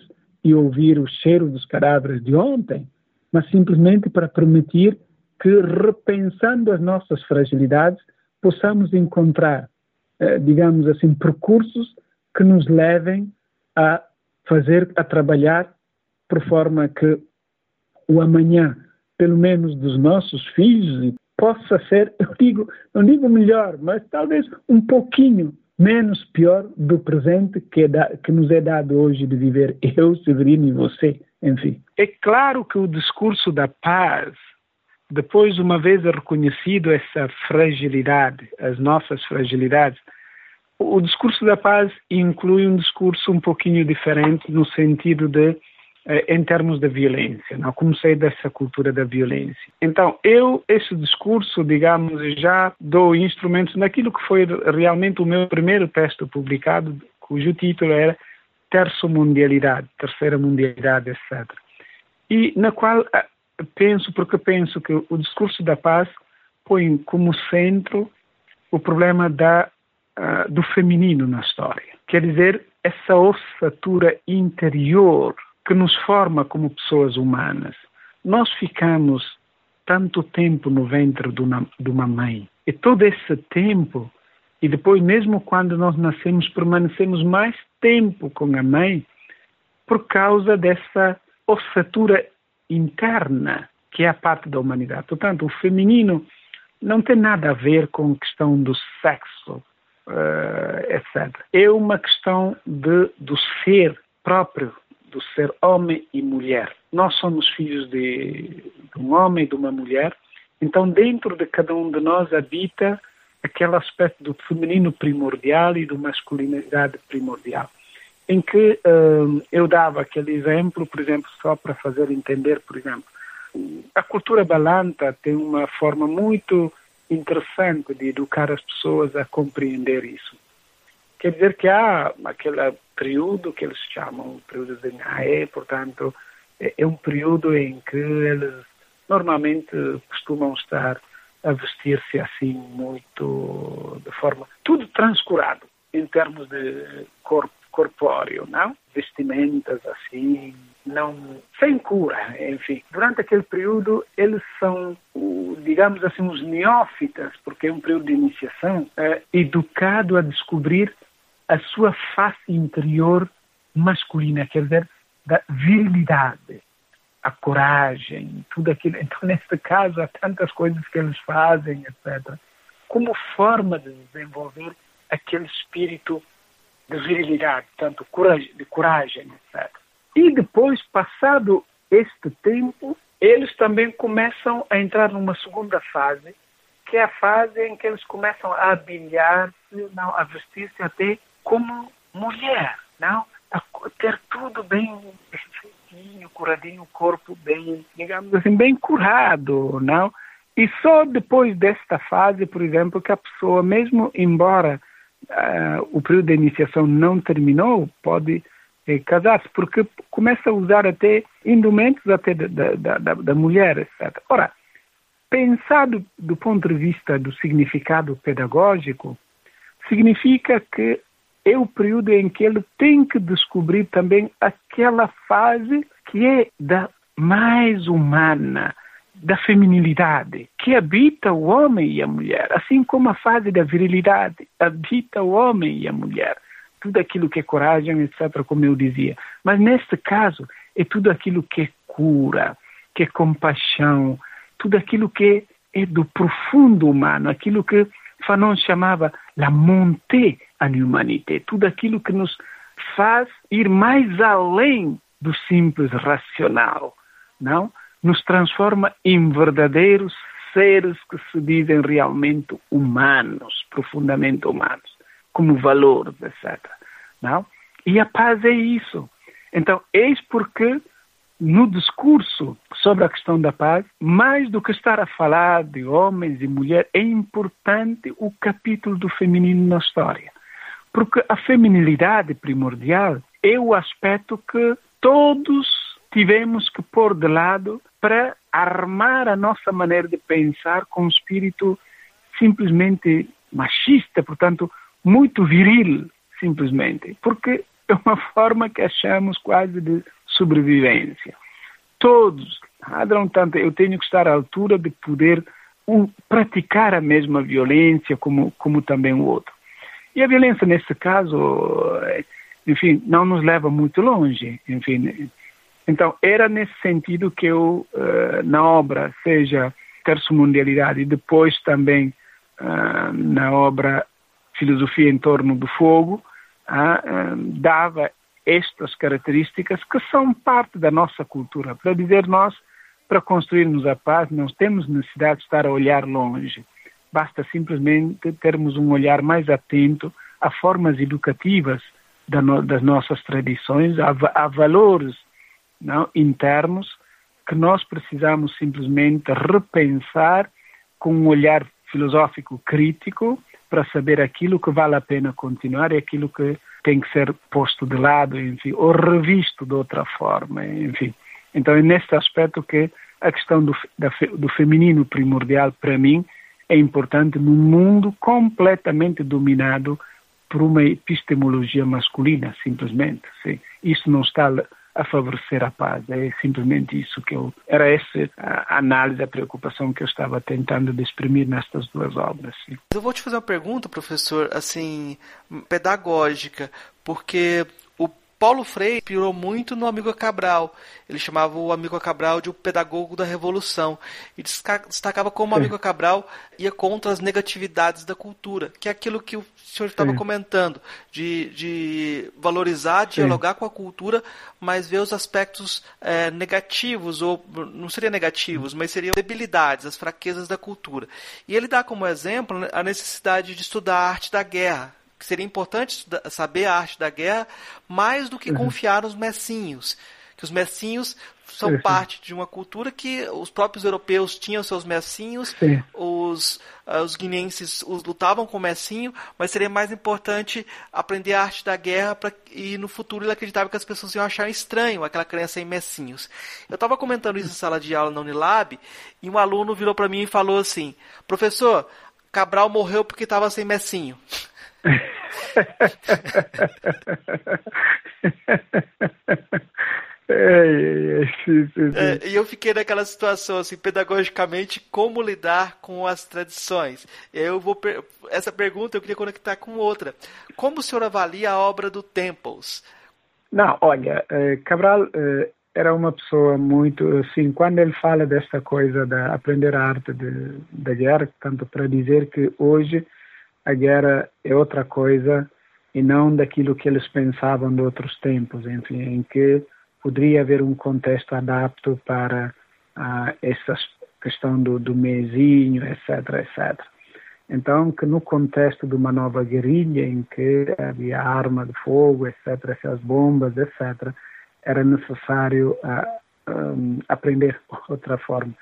e ouvir o cheiro dos cadáveres de ontem, mas simplesmente para permitir que, repensando as nossas fragilidades, possamos encontrar, eh, digamos assim, percursos que nos levem a fazer, a trabalhar por forma que o amanhã, pelo menos dos nossos filhos, possa ser, eu digo, não digo melhor, mas talvez um pouquinho menos pior do presente que, é da, que nos é dado hoje de viver eu, Severino e você, enfim. É claro que o discurso da paz, depois, uma vez reconhecido essa fragilidade, as nossas fragilidades, o discurso da paz inclui um discurso um pouquinho diferente no sentido de em termos da violência. Não comecei dessa cultura da violência. Então, eu, esse discurso, digamos, já dou instrumentos naquilo que foi realmente o meu primeiro texto publicado, cujo título era Terço Mundialidade, Terceira Mundialidade, etc. E na qual eh, penso, porque penso que o discurso da paz põe como centro o problema da, uh, do feminino na história. Quer dizer, essa ossatura interior que nos forma como pessoas humanas. Nós ficamos tanto tempo no ventre de uma, de uma mãe. E todo esse tempo, e depois, mesmo quando nós nascemos, permanecemos mais tempo com a mãe por causa dessa ossatura interna que é a parte da humanidade. Portanto, o feminino não tem nada a ver com a questão do sexo, uh, etc. É uma questão de, do ser próprio do ser homem e mulher. Nós somos filhos de, de um homem e de uma mulher, então dentro de cada um de nós habita aquele aspecto do feminino primordial e do masculinidade primordial. Em que hum, eu dava aquele exemplo, por exemplo, só para fazer entender, por exemplo, a cultura balanta tem uma forma muito interessante de educar as pessoas a compreender isso. Quer dizer que há aquele período que eles chamam período de Naé, portanto, é, é um período em que eles normalmente costumam estar a vestir-se assim muito de forma tudo transcurado em termos de corpo corpóreo, não? Vestimentas assim, não sem cura, enfim. Durante aquele período eles são, digamos assim, os neófitas, porque é um período de iniciação, é, educado a descobrir a sua face interior masculina, quer dizer, da virilidade, a coragem, tudo aquilo. Então, nesse caso, há tantas coisas que eles fazem, etc., como forma de desenvolver aquele espírito de virilidade, tanto de coragem, etc. E depois, passado este tempo, eles também começam a entrar numa segunda fase, que é a fase em que eles começam a habilitar-se, a vestir-se até como mulher, não? A ter tudo bem feitinho, curadinho, o corpo bem, digamos assim, bem curado, não? E só depois desta fase, por exemplo, que a pessoa, mesmo embora uh, o período de iniciação não terminou, pode eh, casar-se, porque começa a usar até indumentos até da, da, da, da mulher, etc. Ora, pensado do ponto de vista do significado pedagógico, significa que é o período em que ele tem que descobrir também aquela fase que é da mais humana, da feminilidade, que habita o homem e a mulher, assim como a fase da virilidade habita o homem e a mulher. Tudo aquilo que é coragem, etc., como eu dizia. Mas neste caso, é tudo aquilo que é cura, que é compaixão, tudo aquilo que é do profundo humano, aquilo que Fanon chamava la montée à l'humanité, tudo aquilo que nos faz ir mais além do simples racional, não? nos transforma em verdadeiros seres que se dizem realmente humanos, profundamente humanos, como valores, etc. Não? E a paz é isso. Então, eis porque no discurso sobre a questão da paz, mais do que estar a falar de homens e mulheres, é importante o capítulo do feminino na história. Porque a feminilidade primordial é o aspecto que todos tivemos que pôr de lado para armar a nossa maneira de pensar com um espírito simplesmente machista, portanto, muito viril, simplesmente, porque é uma forma que achamos quase de sobrevivência. Todos, ladram tanto, eu tenho que estar à altura de poder um, praticar a mesma violência como, como também o outro. E a violência, nesse caso, eh, enfim, não nos leva muito longe, enfim, então, era nesse sentido que eu, uh, na obra, seja Terço Mundialidade e depois também uh, na obra Filosofia em Torno do Fogo, uh, dava estas características que são parte da nossa cultura. Para dizer nós, para construirmos a paz, não temos necessidade de estar a olhar longe. Basta simplesmente termos um olhar mais atento a formas educativas das nossas tradições, a, valores não, internos que nós precisamos simplesmente repensar com um olhar filosófico crítico para saber aquilo que vale a pena continuar e aquilo que tem que ser posto de lado, enfim, ou revisto de outra forma, enfim. Então é neste aspecto que a questão do, da, do feminino primordial para mim é importante num mundo completamente dominado por uma epistemologia masculina, simplesmente. Sim. Isso não está a favorecer a paz. É simplesmente isso que eu. Era essa a análise, a preocupação que eu estava tentando exprimir nestas duas obras. Sim. Eu vou te fazer uma pergunta, professor, assim, pedagógica, porque Paulo Freire inspirou muito no Amigo Cabral. Ele chamava o Amigo Cabral de o pedagogo da revolução e destacava como o Amigo Cabral ia contra as negatividades da cultura, que é aquilo que o senhor estava comentando, de, de valorizar, dialogar Sim. com a cultura, mas ver os aspectos é, negativos, ou não seriam negativos, mas seriam debilidades, as fraquezas da cultura. E ele dá como exemplo a necessidade de estudar a arte da guerra, seria importante saber a arte da guerra mais do que uhum. confiar nos messinhos, que os messinhos são sim, parte de uma cultura que os próprios europeus tinham seus messinhos, sim. os, uh, os guineenses os, lutavam com o messinho, mas seria mais importante aprender a arte da guerra pra, e no futuro ele acreditava que as pessoas iam achar estranho aquela crença em messinhos. Eu estava comentando isso em sala de aula na Unilab e um aluno virou para mim e falou assim, professor, Cabral morreu porque estava sem messinho. É, é, é, é, e eu fiquei naquela situação, assim, pedagogicamente, como lidar com as tradições? Eu vou essa pergunta eu queria conectar com outra. Como o senhor avalia a obra do Temples? Não, olha, eh, Cabral eh, era uma pessoa muito, assim, quando ele fala desta coisa de aprender a arte de, da guerra, tanto para dizer que hoje a guerra é outra coisa e não daquilo que eles pensavam de outros tempos, enfim, em que poderia haver um contexto adapto para uh, essa questão do, do mesinho, etc, etc. Então, que no contexto de uma nova guerrilha, em que havia arma de fogo, etc, essas bombas, etc, era necessário uh, um, aprender outra forma.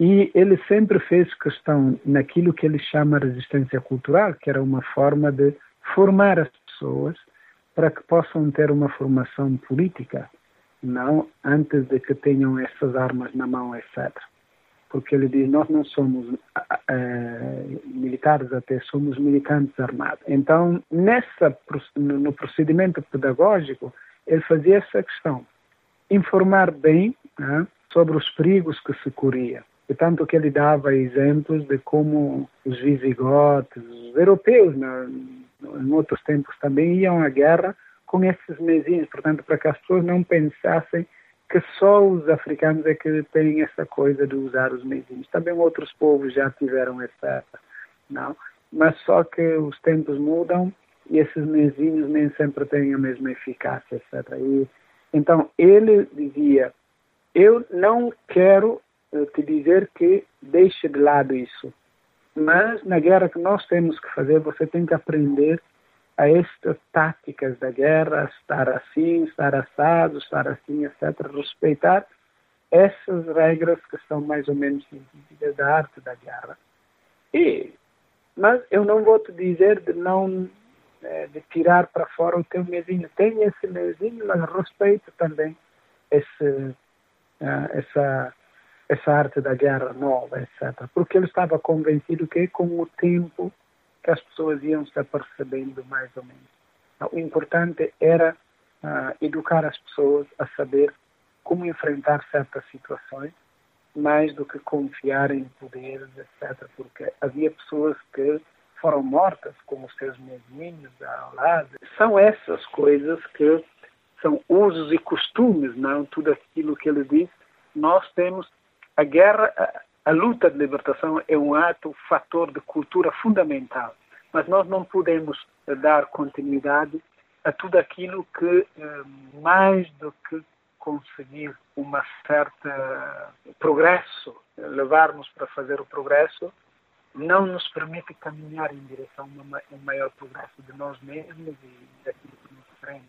E ele sempre fez questão naquilo que ele chama resistência cultural, que era uma forma de formar as pessoas para que possam ter uma formação política, não antes de que tenham essas armas na mão, etc. Porque ele diz: nós não somos uh, militares, até somos militantes armados. Então, nessa, no procedimento pedagógico, ele fazia essa questão: informar bem né, sobre os perigos que se corria. E tanto que ele dava exemplos de como os visigotes, os europeus, né, em outros tempos também iam à guerra com esses mesinhos, portanto, para que as pessoas não pensassem que só os africanos é que têm essa coisa de usar os mesinhos. Também outros povos já tiveram essa, não? Mas só que os tempos mudam e esses mesinhos nem sempre têm a mesma eficácia, etc. E, então, ele dizia, eu não quero te dizer que deixe de lado isso, mas na guerra que nós temos que fazer, você tem que aprender a estas táticas da guerra, estar assim, estar assado, estar assim, etc. Respeitar essas regras que são mais ou menos da arte da guerra. E, mas eu não vou te dizer de não é, de tirar para fora o teu mesinho. Tem esse mesinho, mas respeito também esse, uh, essa essa arte da guerra nova, etc. Porque ele estava convencido que com o tempo que as pessoas iam se apercebendo mais ou menos. Então, o importante era uh, educar as pessoas a saber como enfrentar certas situações, mais do que confiar em poderes, etc. Porque havia pessoas que foram mortas, como os seus mesinhos ao lado. São essas coisas que são usos e costumes, não tudo aquilo que ele diz. Nós temos a guerra, a, a luta de libertação é um ato, fator de cultura fundamental, mas nós não podemos dar continuidade a tudo aquilo que, eh, mais do que conseguir uma certa progresso, levarmos para fazer o progresso, não nos permite caminhar em direção a um maior progresso de nós mesmos e daquilo que nos frente.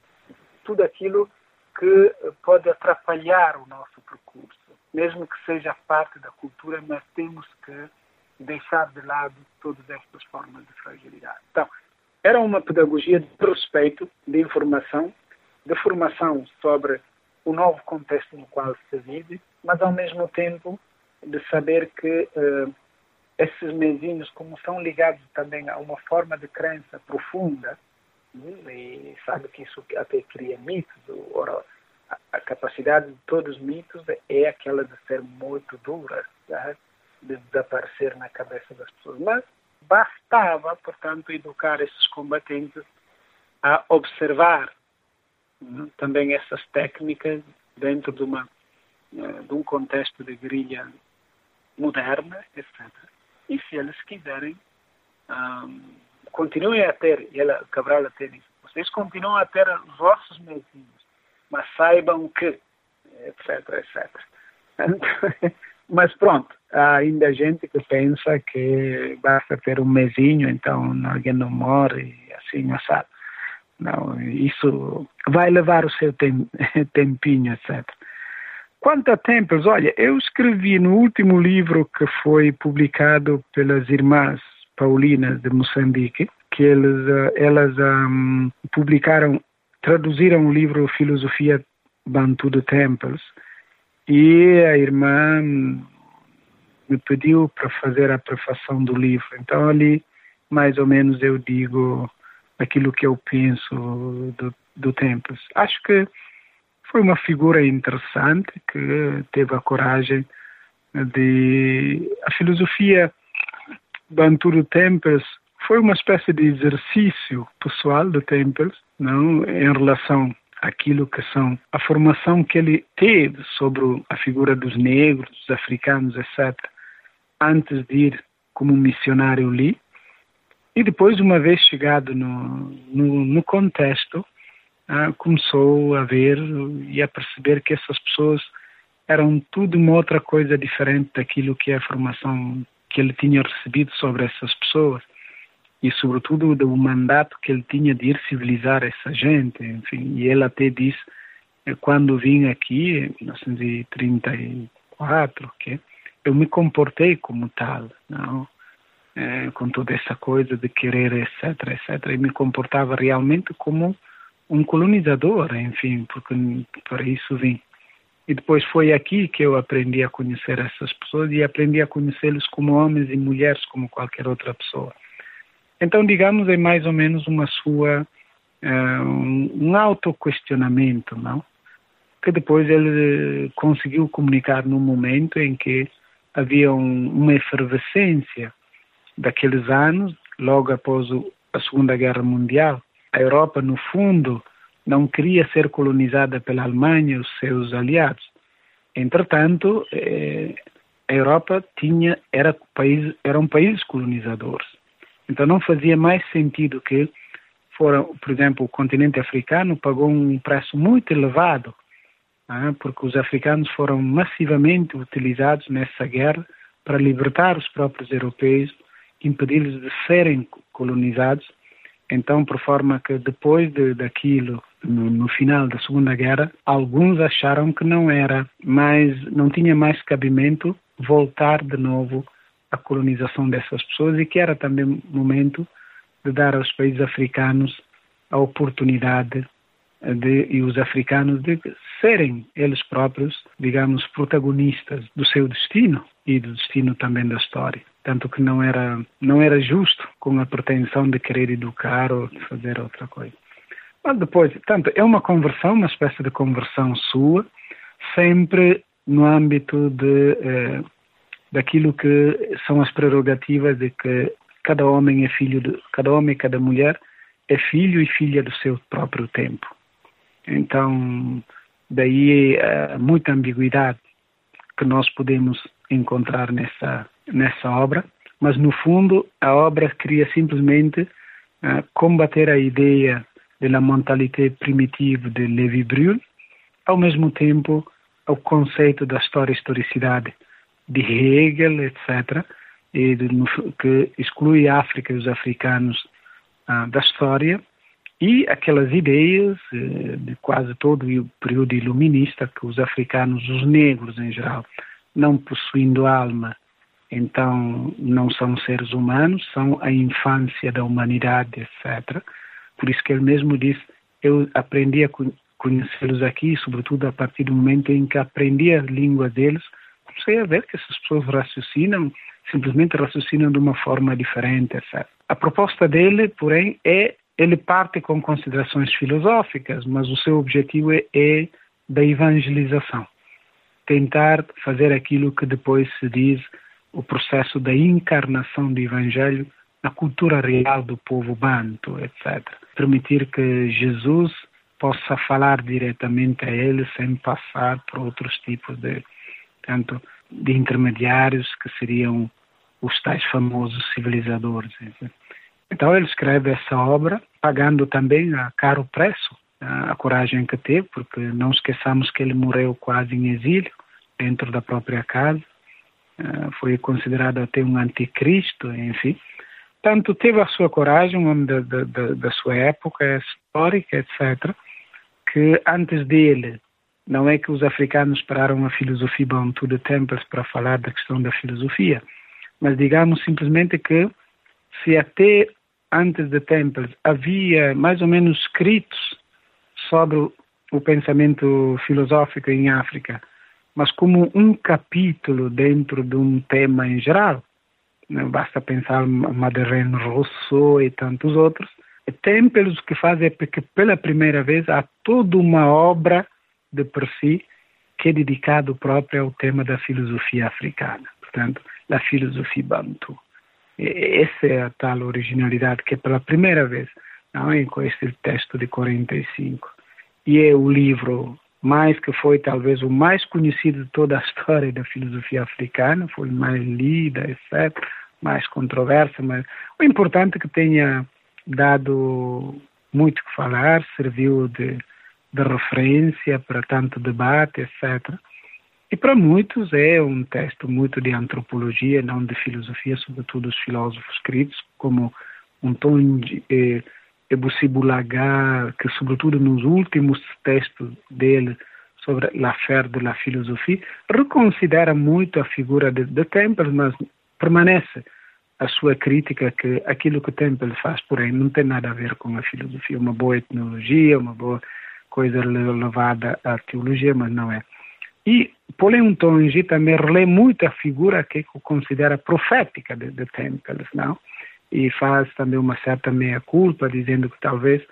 Tudo aquilo que pode atrapalhar o nosso percurso mesmo que seja parte da cultura, mas temos que deixar de lado todas estas formas de fragilidade. Então, era uma pedagogia de respeito, de informação, de formação sobre o novo contexto no qual se vive, mas ao mesmo tempo de saber que uh, esses mesinhos, como são ligados também a uma forma de crença profunda, hum, e sabe que isso até cria mitos, ou, a capacidade de todos os mitos é aquela de ser muito dura, tá? de desaparecer na cabeça das pessoas. Mas bastava, portanto, educar esses combatentes a observar né, também essas técnicas dentro de, uma, eh, de um contexto de guerrilha moderna, etc. E se eles quiserem, um, continuem a ter, e ela, Cabral até disse, vocês continuam a ter os vossos mesinhos, mas saibam que, etc, etc. mas pronto, há ainda gente que pensa que basta ter um mesinho, então alguém não morre, assim, assado. Não, isso vai levar o seu tempinho, etc. Quanto a templos, olha, eu escrevi no último livro que foi publicado pelas irmãs Paulinas de Moçambique, que eles, eh, elas um, publicaram, traduziram o livro Filosofia Bantu de Temples, e a irmã me pediu para fazer a prefação do livro. Então ali, mais ou menos, eu digo aquilo que eu penso do, do Temples. Acho que foi uma figura interessante que teve a coragem de. A filosofia do Anturo Temples foi uma espécie de exercício pessoal do Temples, não, em relação àquilo que são a formação que ele teve sobre a figura dos negros, dos africanos, etc., antes de ir como missionário ali. E depois, uma vez chegado no, no, no contexto, ah, começou a ver e a perceber que essas pessoas eram tudo uma outra coisa diferente daquilo que é a formação que ele tinha recebido sobre essas pessoas e sobretudo do mandato que ele tinha de ir civilizar essa gente, enfim, e ele até disse eh, quando vim aqui em 1934 que eu me comportei como tal, não? É, com toda essa coisa de querer etc, etc, e me comportava realmente como um colonizador, enfim, porque para isso vim. E depois foi aqui que eu aprendi a conhecer essas pessoas e aprendi a conhecê-los como homens e mulheres, como qualquer outra pessoa. Então, digamos, é mais ou menos uma sua, uh, um auto-questionamento, não? Que depois ele conseguiu comunicar num momento em que havia um, uma efervescência daqueles anos, logo após o, a Segunda Guerra Mundial, a Europa, no fundo, não queria ser colonizada pela Alemanha e os seus aliados. Entretanto, eh, a Europa tinha era país eram colonizadores. Então não fazia mais sentido que fora, por exemplo, o continente africano pagou um preço muito elevado, ah, porque os africanos foram massivamente utilizados nessa guerra para libertar os próprios europeus, impedir-lhes de serem colonizados. Então, por forma que depois de, daquilo, no, no, final da Segunda Guerra, alguns acharam que não era mais, não tinha mais cabimento voltar de novo à colonização dessas pessoas e que era também momento de dar aos países africanos a oportunidade de, e os africanos de serem eles próprios, digamos, protagonistas do seu destino e do destino também da história. Tanto que não era, não era justo com a pretensão de querer educar ou de fazer outra coisa. Mas depois, tanto é uma conversão, uma espécie de conversão sua, sempre no âmbito de eh, daquilo que são as prerrogativas de que cada homem é filho de cada homem e cada mulher é filho e filha do seu próprio tempo. Então, daí uh, muita ambiguidade que nós podemos encontrar nessa, nessa obra, mas no fundo a obra queria simplesmente uh, combater a ideia da mentalité primitiva de Levi Brühl, ao mesmo tempo o conceito da história-historicidade de Hegel, etc., e de, que exclui a África e os africanos uh, da história, e aquelas ideias eh, de quase todo o período iluminista que os africanos, os negros em geral, não possuindo alma, então não são seres humanos, são a infância da humanidade, etc. Por isso que ele mesmo disse, eu aprendi a conhecê-los aqui, sobretudo a partir do momento em que aprendi a língua deles, comecei a ver que essas pessoas raciocinam, simplesmente raciocinam de uma forma diferente, etc. A proposta dele, porém, é ele parte com considerações filosóficas, mas o seu objetivo é, é da evangelização. Tentar fazer aquilo que depois se diz o processo da encarnação do Evangelho na cultura real do povo banto, etc. Permitir que Jesus possa falar diretamente a ele sem passar por outros tipos de, tanto de intermediários que seriam os tais famosos civilizadores. Então ele escreve essa obra, pagando também a caro preço a coragem que teve, porque não esqueçamos que ele morreu quase em exílio, dentro da própria casa, foi considerado até um anticristo, enfim. Tanto teve a sua coragem, um homem da, da, da sua época, histórica, etc., que antes dele não é que os africanos esperaram a filosofia Bantu de Temples para falar da questão da filosofia, mas digamos simplesmente que se até antes de Temples havia mais ou menos escritos sobre o pensamento filosófico em África, mas como um capítulo dentro de um tema em geral, basta pensar Madeleine Rousseau e tantos outros, Temples o que faz é porque pela primeira vez há toda uma obra de per si que é dedicado próprio ao tema da filosofia africana, portanto, da filosofia bantu. E essa é a tal originalidade que pela primeira vez, não é, com este texto de 45. E é o livro mais que foi talvez o mais conhecido de toda a história da filosofia africana, foi mais lida, etc., mais controversa, mas o importante é que tenha dado muito que falar, serviu de, de referência para tanto debate, etc. E para muitos é um texto muito de antropologia, não de filosofia, sobretudo os filósofos escritos, como Antonio eh, Ebusibulaga, que sobretudo nos últimos textos dele sobre a fé da filosofia, reconsidera muito a figura de, de Temples, mas permanece a sua crítica que aquilo que Temple faz, porém, não tem nada a ver com a filosofia, uma boa etnologia, uma boa coisa levada à teologia, mas não é. E Pauline Tongi também relê muito a figura que considera profética de, de Temple, não? E faz também uma certa meia-culpa, dizendo que talvez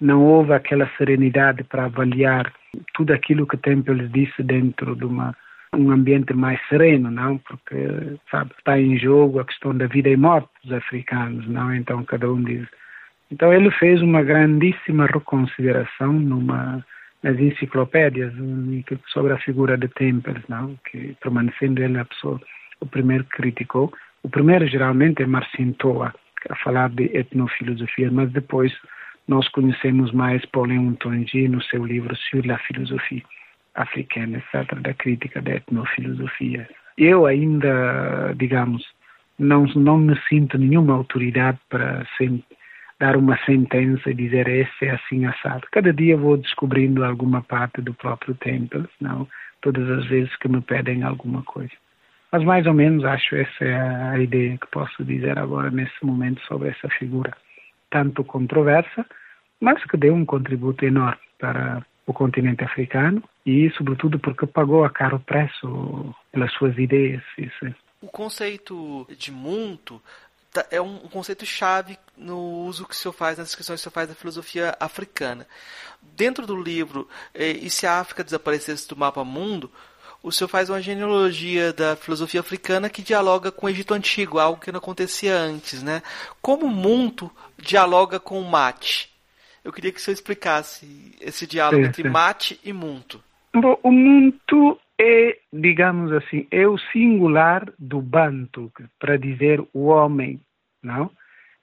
não houve aquela serenidade para avaliar tudo aquilo que Temple disse dentro de uma um ambiente mais sereno, não? Porque, sabe, está em jogo a questão da vida e morte dos africanos, não? Então cada um diz. Então ele fez uma grandíssima reconsideração numa nas enciclopédias sobre a figura de Tempers, não? Que permanecendo ele a pessoa o primeiro que criticou. O primeiro geralmente é Marcin Toa, a falar de etnofilosofia, mas depois nós conhecemos mais Pauline Tongi no seu livro Sur la philosophie africana, etc., da crítica da etnofilosofia. Eu ainda, digamos, não, não me sinto nenhuma autoridade para sem, dar uma sentença e dizer esse é assim assado. Cada dia vou descobrindo alguma parte do próprio templo, não todas as vezes que me pedem alguma coisa. Mas mais ou menos acho essa é a ideia que posso dizer agora nesse momento sobre essa figura, tanto controversa, mas que deu um contributo enorme para o continente africano e, sobretudo, porque pagou a caro preço pelas suas ideias. Isso. É. O conceito de muito tá, é um conceito chave no uso que o senhor faz, nas descrições que o senhor faz da filosofia africana. Dentro do livro eh, E se a África desaparecesse do mapa mundo, o senhor faz uma genealogia da filosofia africana que dialoga com o Egito Antigo, algo que não acontecia antes. Né? Como o Muntu dialoga com o Mate? Eu queria que o senhor explicasse esse diálogo sim, entre sim. mate e munto. Bom, o munto é, digamos assim, é o singular do banto, para dizer o homem, não?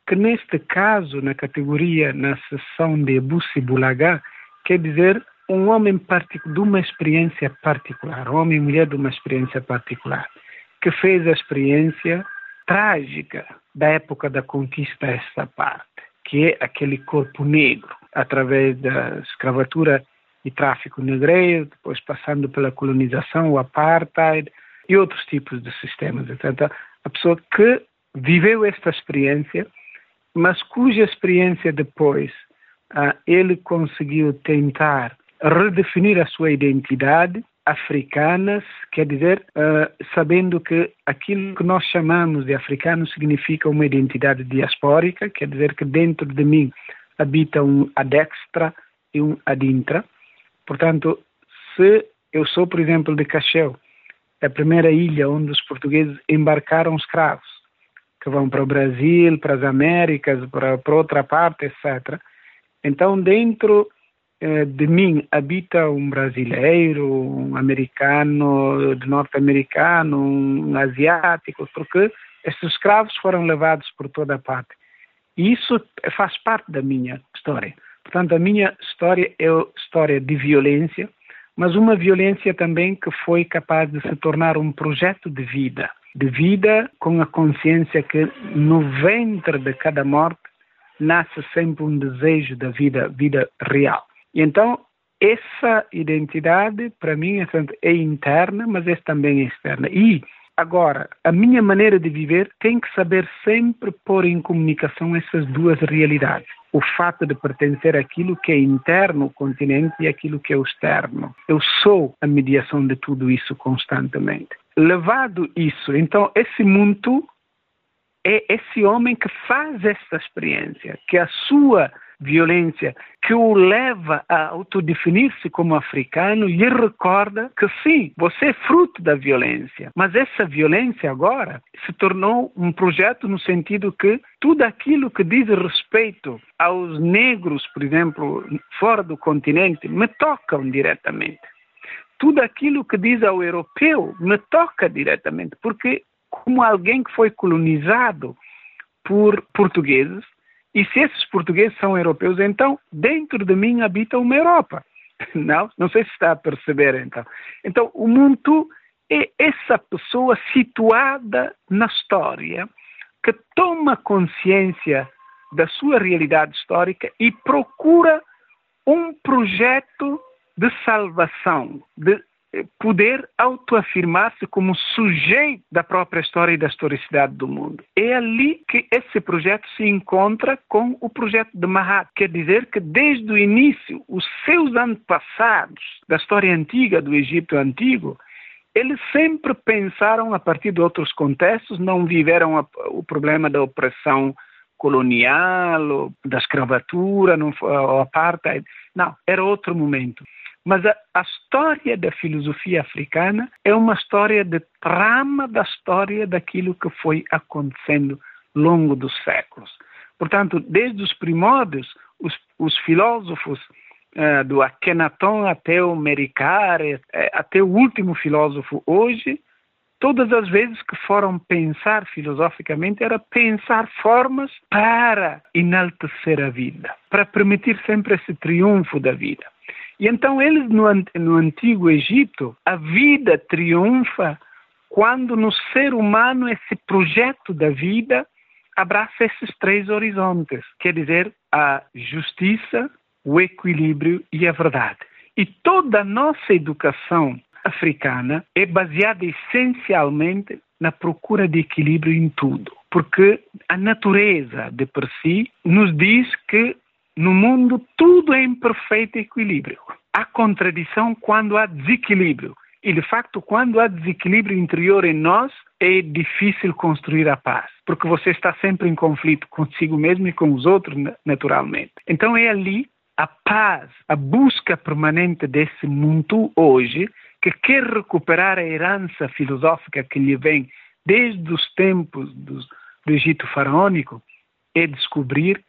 Que neste caso, na categoria, na seção de Busibulaga, quer dizer um homem de uma experiência particular, um homem e mulher de uma experiência particular, que fez a experiência trágica da época da conquista esta parte que é aquele corpo negro, através da escravatura e tráfico negreiro, depois passando pela colonização, o apartheid e outros tipos de sistemas, etc. A pessoa que viveu esta experiência, mas cuja experiência depois ah, ele conseguiu tentar redefinir a sua identidade africanas, quer dizer, uh, sabendo que aquilo que nós chamamos de africano significa uma identidade diaspórica, quer dizer que dentro de mim habita um adextra e um adintra. Portanto, se eu sou, por exemplo, de Cacheu, a primeira ilha onde os portugueses embarcaram escravos, que vão para o Brasil, para as Américas, para, para outra parte, etc. Então, dentro eh, de mim habita um brasileiro, um americano, de norte-americano, um asiático, porque esses escravos foram levados por toda a parte. E isso faz parte da minha história. Portanto, a minha história é história de violência, mas uma violência também que foi capaz de se tornar um projeto de vida. De vida com a consciência que no ventre de cada morte nasce sempre um desejo da vida, vida real. E então, essa identidade, para mim, é interna, mas é também externa. E, agora, a minha maneira de viver tem que saber sempre pôr em comunicação essas duas realidades. O fato de pertencer àquilo que é interno, o continente, e aquilo que é externo. Eu sou a mediação de tudo isso constantemente. Levado isso, então, esse mundo é esse homem que faz essa experiência, que a sua violência que o leva a autodefinir-se como africano lhe recorda que sim, você é fruto da violência, mas essa violência agora se tornou um projeto no sentido que tudo aquilo que diz respeito aos negros, por exemplo, fora do continente, me tocam diretamente. Tudo aquilo que diz ao europeu me toca diretamente, porque como alguém que foi colonizado por portugueses, e se esses portugueses são europeus, então dentro de mim habita uma Europa. Não? Não sei se está a perceber então. Então, o mundo é essa pessoa situada na história que toma consciência da sua realidade histórica e procura um projeto de salvação, de poder autoafirmar-se como sujeito da própria história e da historicidade do mundo. É ali que esse projeto se encontra com o projeto de Mahat. Quer dizer que desde o início, os seus antepassados da história antiga do Egito Antigo, eles sempre pensaram a partir de outros contextos, não viveram a, o problema da opressão colonial, da escravatura, não, o apartheid. Não, era outro momento. Mas a, a, história da filosofia africana é uma história de trama da história daquilo que foi acontecendo ao longo dos séculos. Portanto, desde os primórdios, os, os filósofos uh, do Akhenaton até o Merikare, uh, até o último filósofo hoje, todas as vezes que foram pensar filosoficamente era pensar formas para enaltecer a vida, para permitir sempre esse triunfo da vida. E então eles no, no antigo Egito, a vida triunfa quando no ser humano esse projeto da vida abraça esses três horizontes, quer dizer, a justiça, o equilíbrio e a verdade. E toda a nossa educação africana é baseada essencialmente na procura de equilíbrio em tudo, porque a natureza de per si nos diz que no mundo, tudo é em perfeito equilíbrio. Há contradição quando há desequilíbrio. E, de facto, quando há desequilíbrio interior em nós, é difícil construir a paz, porque você está sempre em conflito consigo mesmo e com os outros, naturalmente. Então, é ali a paz, a busca permanente desse mundo hoje, que quer recuperar a herança filosófica que lhe vem desde os tempos do, do Egito faraônico, é descobrir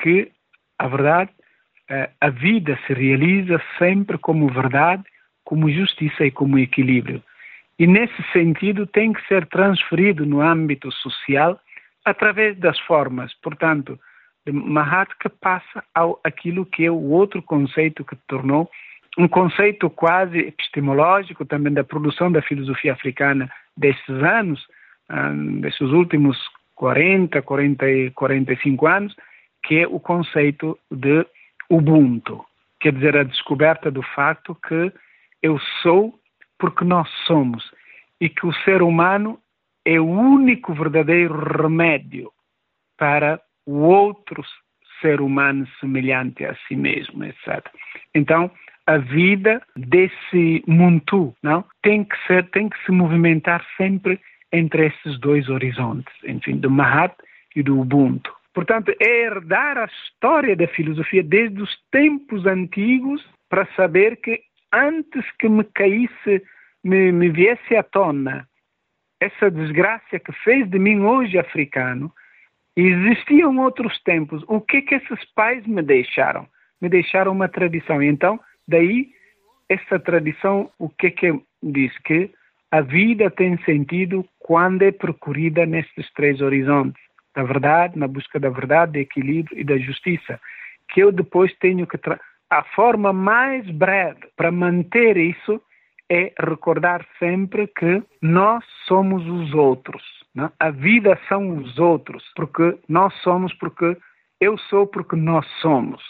que a verdade, a vida se realiza sempre como verdade, como justiça e como equilíbrio. E nesse sentido tem que ser transferido no âmbito social através das formas. Portanto, de Mahat que passa ao aquilo que é o outro conceito que tornou um conceito quase epistemológico também da produção da filosofia africana destes anos, ah, desses últimos 40, 40 45 anos, que é o conceito de Ubuntu, quer dizer, a descoberta do facto que eu sou porque nós somos e que o ser humano é o único verdadeiro remédio para o outro ser humano semelhante a si mesmo, etc. Então, a vida desse mundo, não, tem que ser, tem que se movimentar sempre entre esses dois horizontes, enfim, do Mahat e do Ubuntu. Portanto, é herdar a história da filosofia desde os tempos antigos para saber que antes que me caísse, me, me viesse à tona essa desgraça que fez de mim hoje africano, existiam outros tempos. O que que esses pais me deixaram? Me deixaram uma tradição. Então, daí, essa tradição, o que que diz? Que a vida tem sentido quando é procurada nestes três horizontes da verdade, na busca da verdade, do equilíbrio e da justiça, que eu depois tenho que a forma mais breve para manter isso é recordar sempre que nós somos os outros. Né? A vida são os outros, porque nós somos porque eu sou porque nós somos.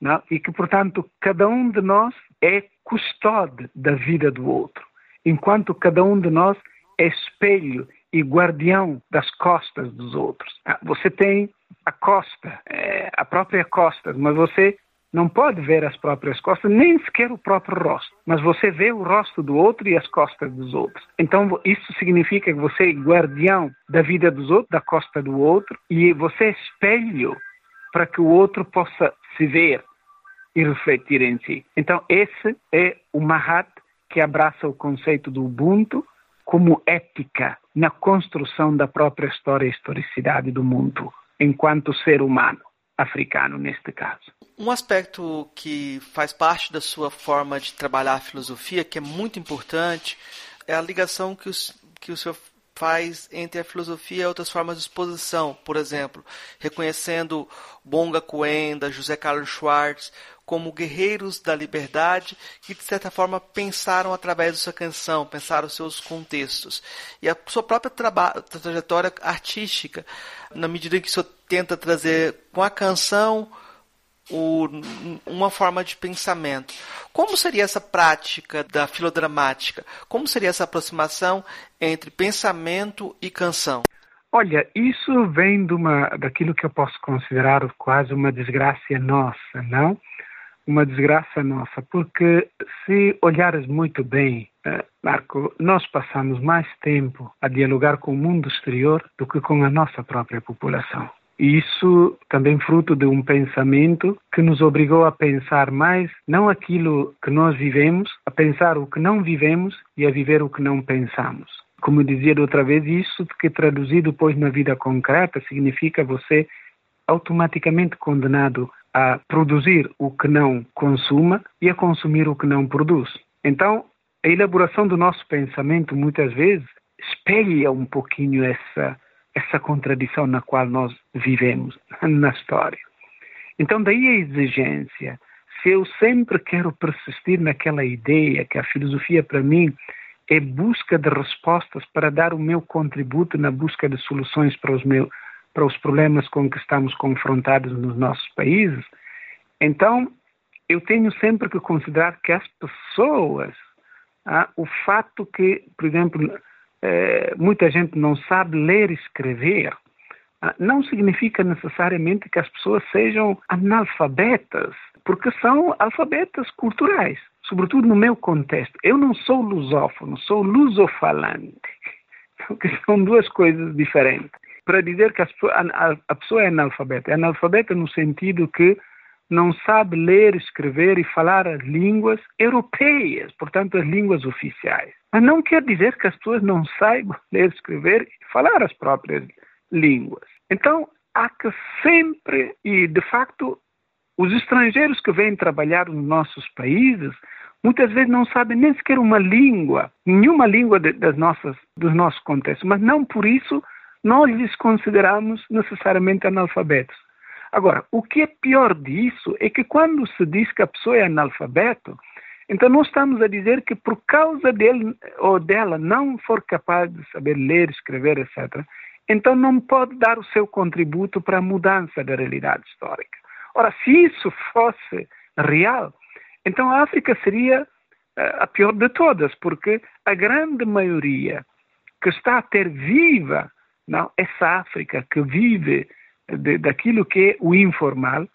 não? e que, portanto, cada um de nós é custódio da vida do outro, enquanto cada um de nós é espelho e guardião das costas dos outros. Ah, você tem a costa, é, a própria costa, mas você não pode ver as próprias costas, nem sequer o próprio rosto, mas você vê o rosto do outro e as costas dos outros. Então, isso significa que você é guardião da vida dos outros, da costa do outro, e você é espelho para que o outro possa se ver e refletir em si. Então, esse é o Mahat que abraça o conceito do Ubuntu como ética na construção da própria história e historicidade do mundo, enquanto ser humano africano neste caso. Um aspecto que faz parte da sua forma de trabalhar a filosofia, que é muito importante, é a ligação que, os, que o senhor faz entre a filosofia e outras formas de exposição, por exemplo, reconhecendo Bonga Coenda, José Carlos Schwartz como guerreiros da liberdade que de certa forma pensaram através da sua canção, pensaram seus contextos. E a sua própria trajetória artística, na medida que o senhor tenta trazer com a canção uma forma de pensamento. Como seria essa prática da filodramática? Como seria essa aproximação entre pensamento e canção? Olha, isso vem de uma, daquilo que eu posso considerar quase uma desgraça nossa, não? Uma desgraça nossa, porque se olhares muito bem, eh, Marco, nós passamos mais tempo a dialogar com o mundo exterior do que com a nossa própria população. E isso também fruto de um pensamento que nos obrigou a pensar mais não aquilo que nós vivemos, a pensar o que não vivemos e a viver o que não pensamos. Como dizia outra vez, isso que traduzido depois na vida concreta significa você automaticamente condenado a produzir o que não consuma e a consumir o que não produz. Então, a elaboração do nosso pensamento muitas vezes espelha um pouquinho essa essa contradição na qual nós vivemos na história. Então, daí a exigência. Se eu sempre quero persistir naquela ideia que a filosofia, para mim, é busca de respostas para dar o meu contributo na busca de soluções para os, meus, para os problemas com que estamos confrontados nos nossos países, então eu tenho sempre que considerar que as pessoas, ah, o fato que, por exemplo, eh, muita gente não sabe ler e escrever, ah, não significa necessariamente que as pessoas sejam analfabetas, porque são alfabetas culturais, sobretudo no meu contexto. Eu não sou lusófono, sou lusofalante, que são duas coisas diferentes. Para dizer que a pessoa é analfabeta, é analfabeta no sentido que não sabe ler, escrever e falar as línguas europeias, portanto, as línguas oficiais. Mas não quer dizer que as pessoas não saibam ler, escrever e falar as próprias línguas. Então, há que sempre, e de facto, os estrangeiros que vêm trabalhar nos nossos países muitas vezes não sabem nem sequer uma língua, nenhuma língua de, das nossas, dos nossos contextos, mas não por isso nós lhes consideramos necessariamente analfabetos. Agora, o que é pior disso é que quando se diz que a pessoa é analfabeto, então nós estamos a dizer que por causa dele ou dela não for capaz de saber ler, escrever, etc., então não pode dar o seu contributo para a mudança da realidade histórica. Ora, se isso fosse real, então a África seria eh, a pior de todas, porque a grande maioria que está a ter viva não, essa África que vive de, daquilo que é o informal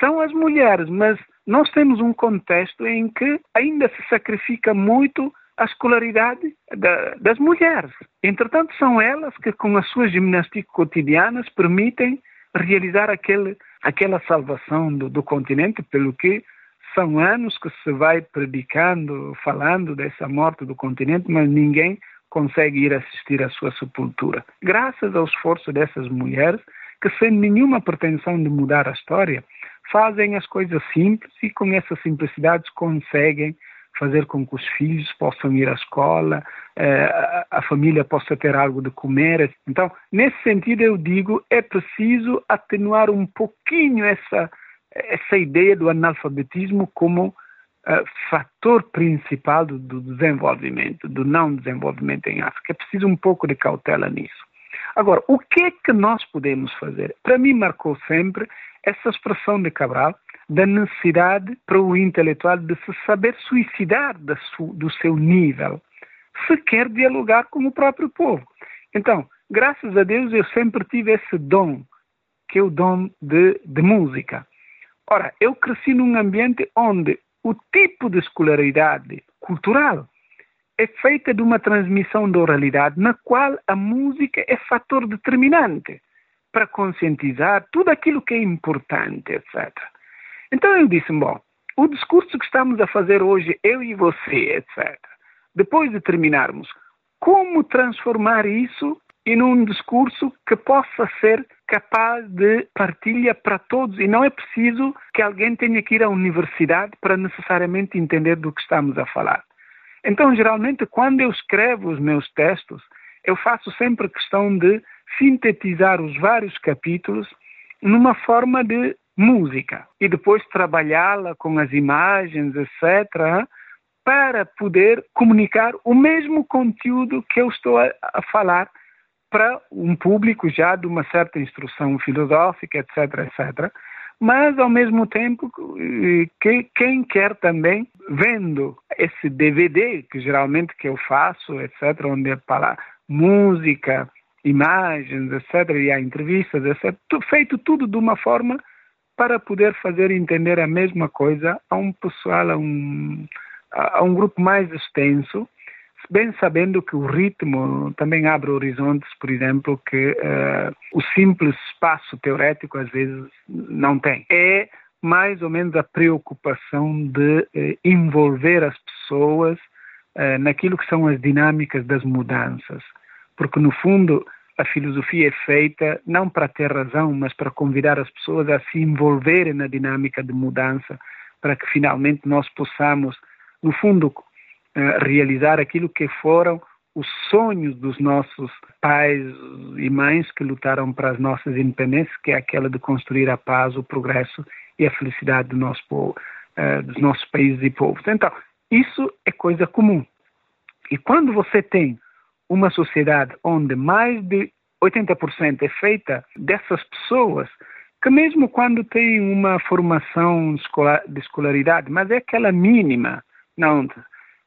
são as mulheres, mas nós temos um contexto em que ainda se sacrifica muito a escolaridade da, das mulheres. Entretanto, são elas que, com as suas ginásticas cotidianas, permitem realizar aquele, aquela salvação do, do continente, pelo que são anos que se vai predicando, falando dessa morte do continente, mas ninguém consegue ir assistir à sua sepultura. Graças ao esforço dessas mulheres, que sem nenhuma pretensão de mudar a história, fazem as coisas simples e com essas simplicidades conseguem fazer com que os filhos possam ir à escola, eh, a família possa ter algo de comer. Então, nesse sentido, eu digo, é preciso atenuar um pouquinho essa, essa ideia do analfabetismo como uh, fator principal do desenvolvimento, do não desenvolvimento em África. É preciso um pouco de cautela nisso. Agora, o que é que nós podemos fazer? Para mim marcou sempre essa expressão de Cabral, da necessidade para o intelectual de se saber suicidar do seu nível, se quer dialogar com o próprio povo. Então, graças a Deus, eu sempre tive esse dom, que é o dom de, de música. Ora, eu cresci num ambiente onde o tipo de escolaridade cultural é feita de uma transmissão da oralidade na qual a música é fator determinante para conscientizar tudo aquilo que é importante, etc. Então eu disse, bom, o discurso que estamos a fazer hoje, eu e você, etc. Depois de terminarmos, como transformar isso em um discurso que possa ser capaz de partilha para todos e não é preciso que alguém tenha que ir à universidade para necessariamente entender do que estamos a falar. Então, geralmente, quando eu escrevo os meus textos, eu faço sempre questão de sintetizar os vários capítulos numa forma de música e depois trabalhá-la com as imagens, etc., para poder comunicar o mesmo conteúdo que eu estou a, a falar para um público já de uma certa instrução filosófica, etc., etc., mas ao mesmo tempo que quem quer também vendo esse DVD que geralmente que eu faço, etc., onde é para música, imagens, etc., e há entrevistas, etc., feito tudo de uma forma para poder fazer entender a mesma coisa a um pessoal, a um, a um grupo mais extenso, bem sabendo que o ritmo também abre horizontes, por exemplo, que uh, o simples espaço teorético às vezes não tem. É mais ou menos a preocupação de uh, envolver as pessoas uh, naquilo que são as dinâmicas das mudanças, porque no fundo a filosofia é feita não para ter razão, mas para convidar as pessoas a se envolverem na dinâmica de mudança, para que finalmente nós possamos, no fundo, eh, realizar aquilo que foram os sonhos dos nossos pais e mães que lutaram para as nossas independências, que é aquela de construir a paz, o progresso e a felicidade do nosso povo, uh, dos nossos países e povos. Então, isso é coisa comum. E quando você tem uma sociedade onde mais de 80% é feita dessas pessoas que mesmo quando têm uma formação de escolaridade, mas é aquela mínima, não,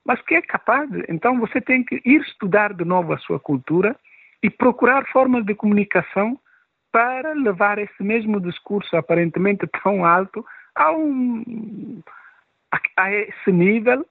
mas que é capaz, então você tem que ir estudar de novo a sua cultura e procurar formas de comunicação para levar esse mesmo discurso aparentemente tão alto a, um, a, a esse nível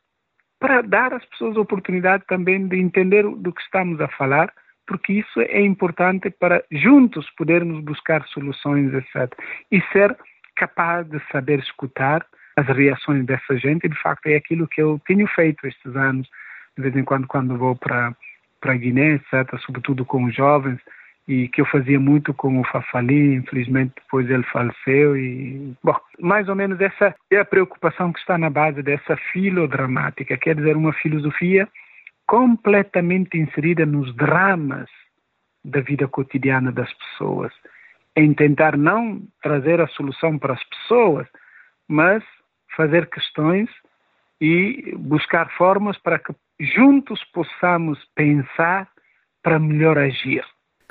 para dar às pessoas a oportunidade também de entender do que estamos a falar, porque isso é importante para juntos podermos buscar soluções, etc. E ser capaz de saber escutar as reações dessa gente, e de facto é aquilo que eu tenho feito estes anos, de vez em quando, quando vou para, para Guiné, etc., sobretudo com os jovens, e que eu fazia muito com o Fafali, infelizmente depois ele faleceu e, bom, mais ou menos essa é a preocupação que está na base dessa filodramática, quer dizer, uma filosofia completamente inserida nos dramas da vida cotidiana das pessoas, em tentar não trazer a solução para as pessoas, mas fazer questões e buscar formas para que juntos possamos pensar para melhor agir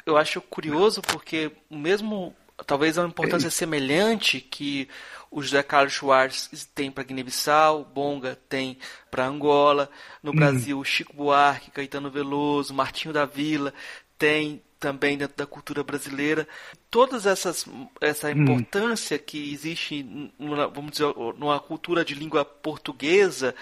eu acho curioso porque mesmo talvez uma importância semelhante que o José Carlos Schwartz tem para Guiné-Bissau, Bonga tem para Angola, no hum. Brasil Chico Buarque, Caetano Veloso, Martinho da Vila tem também dentro da cultura brasileira. Todas essas essa hum. importância que existe, numa, vamos dizer, numa cultura de língua portuguesa,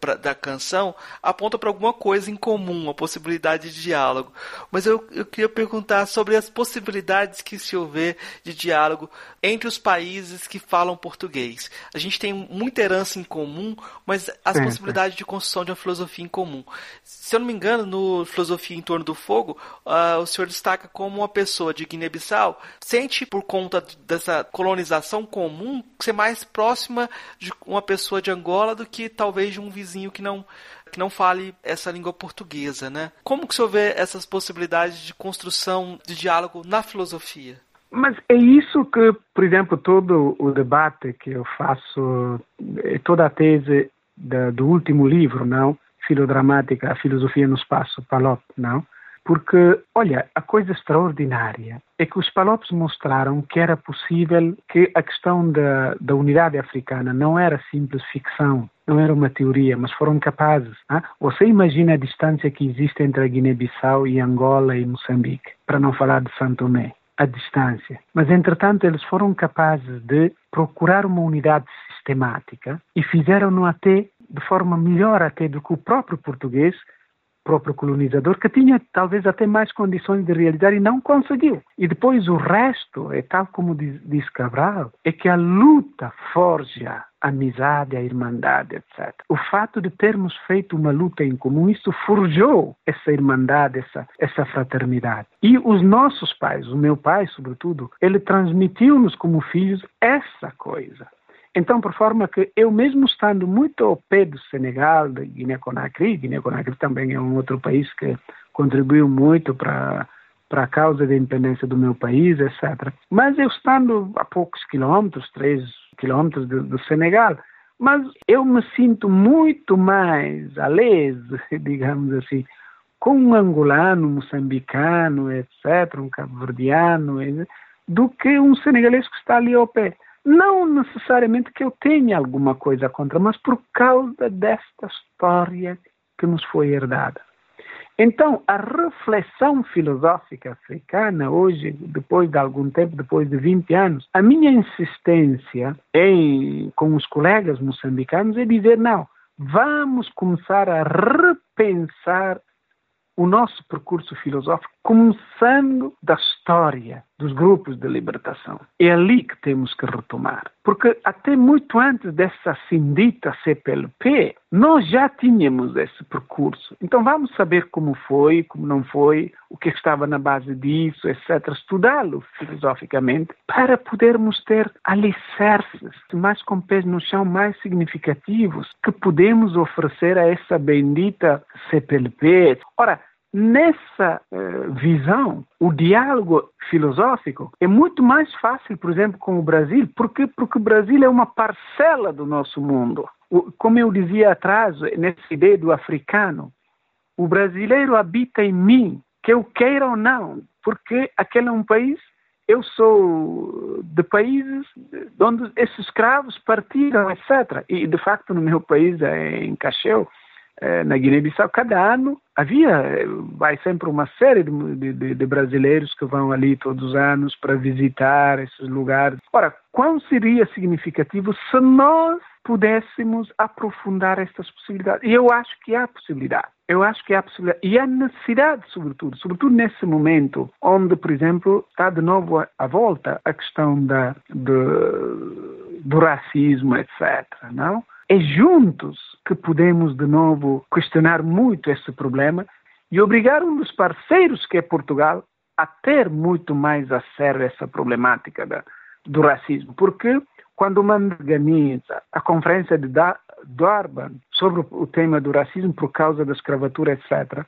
pra, da canção aponta para alguma coisa em comum, uma possibilidade de diálogo. Mas eu, eu queria perguntar sobre as possibilidades que se houver de diálogo entre os países que falam português. A gente tem muita herança em comum, mas as possibilidades de construção de uma filosofia em comum. Se eu não me engano, no Filosofia em Torno do Fogo, uh, o senhor destaca como uma pessoa de Guiné-Bissau sente, por conta dessa colonização comum, ser mais próxima de uma pessoa de Angola do que talvez de um vizinho vizinho que não que não fale essa língua portuguesa, né? Como que o senhor vê essas possibilidades de construção de diálogo na filosofia? Mas é isso que, por exemplo, todo o debate que eu faço, é toda a tese da, do último livro, não? Filodramática, a filosofia no espaço, Palop, não? Porque, olha, a coisa extraordinária é que os palopes mostraram que era possível que a questão da, da unidade africana não era simples ficção, não era uma teoria, mas foram capazes. Hein? Você imagina a distância que existe entre a Guiné-Bissau e Angola e Moçambique, para não falar de Santo Tomé a distância. Mas, entretanto, eles foram capazes de procurar uma unidade sistemática e fizeram-no até de forma melhor até do que o próprio português, próprio colonizador, que tinha talvez até mais condições de realizar e não conseguiu. E depois o resto, é tal como diz, diz Cabral, é que a luta forja a amizade, a irmandade, etc. O fato de termos feito uma luta em comum, isso forjou essa irmandade, essa, essa fraternidade. E os nossos pais, o meu pai, sobretudo, ele transmitiu-nos como filhos essa coisa. Então, por forma que eu mesmo estando muito ao pé do Senegal, de Guiné-Conakry, Guiné-Conakry também é um outro país que contribuiu muito para para a causa da independência do meu país, etc. Mas eu estando a poucos quilômetros, três quilômetros do, do Senegal, mas eu me sinto muito mais alese, digamos assim, com um angolano, moçambicano, etc., um cabo-verdiano, do que um senegalês que está ali ao pé. Não necessariamente que eu tenha alguma coisa contra, mas por causa desta história que nos foi herdada. Então, a reflexão filosófica africana, hoje, depois de algum tempo, depois de 20 anos, a minha insistência em, com os colegas moçambicanos é dizer: não, vamos começar a repensar o nosso percurso filosófico, começando da história dos grupos de libertação. É ali que temos que retomar. Porque até muito antes dessa sindita CPLP, nós já tínhamos esse percurso. Então vamos saber como foi, como não foi, o que estava na base disso, etc. Estudá-lo filosoficamente para podermos ter alicerces mais com pés no chão, mais significativos, que podemos oferecer a essa bendita CPLP. Ora, Nessa uh, visão, o diálogo filosófico é muito mais fácil, por exemplo, com o Brasil, porque porque o Brasil é uma parcela do nosso mundo. O, como eu dizia atrás, nessa ideia do africano, o brasileiro habita em mim, que eu queira ou não, porque aquele é um país eu sou de países onde esses escravos partiram, etc. E, de facto, no meu país, em Cacheu, eh, na Guiné-Bissau, cada ano havia, vai sempre uma série de, de, de, brasileiros que vão ali todos os anos para visitar esses lugares. Ora, quão seria significativo se nós pudéssemos aprofundar estas possibilidades? E eu acho que há possibilidade. Eu acho que há possibilidade. E há necessidade, sobretudo, sobretudo nesse momento, onde, por exemplo, está de novo à volta a questão da, do racismo, etc. Não? É juntos que podemos de novo questionar muito esse problema e obrigar um dos parceiros, que é Portugal, a ter muito mais a sério essa problemática da, do racismo. Porque quando uma organiza a conferência de Durban sobre o tema do racismo por causa da escravatura, etc.,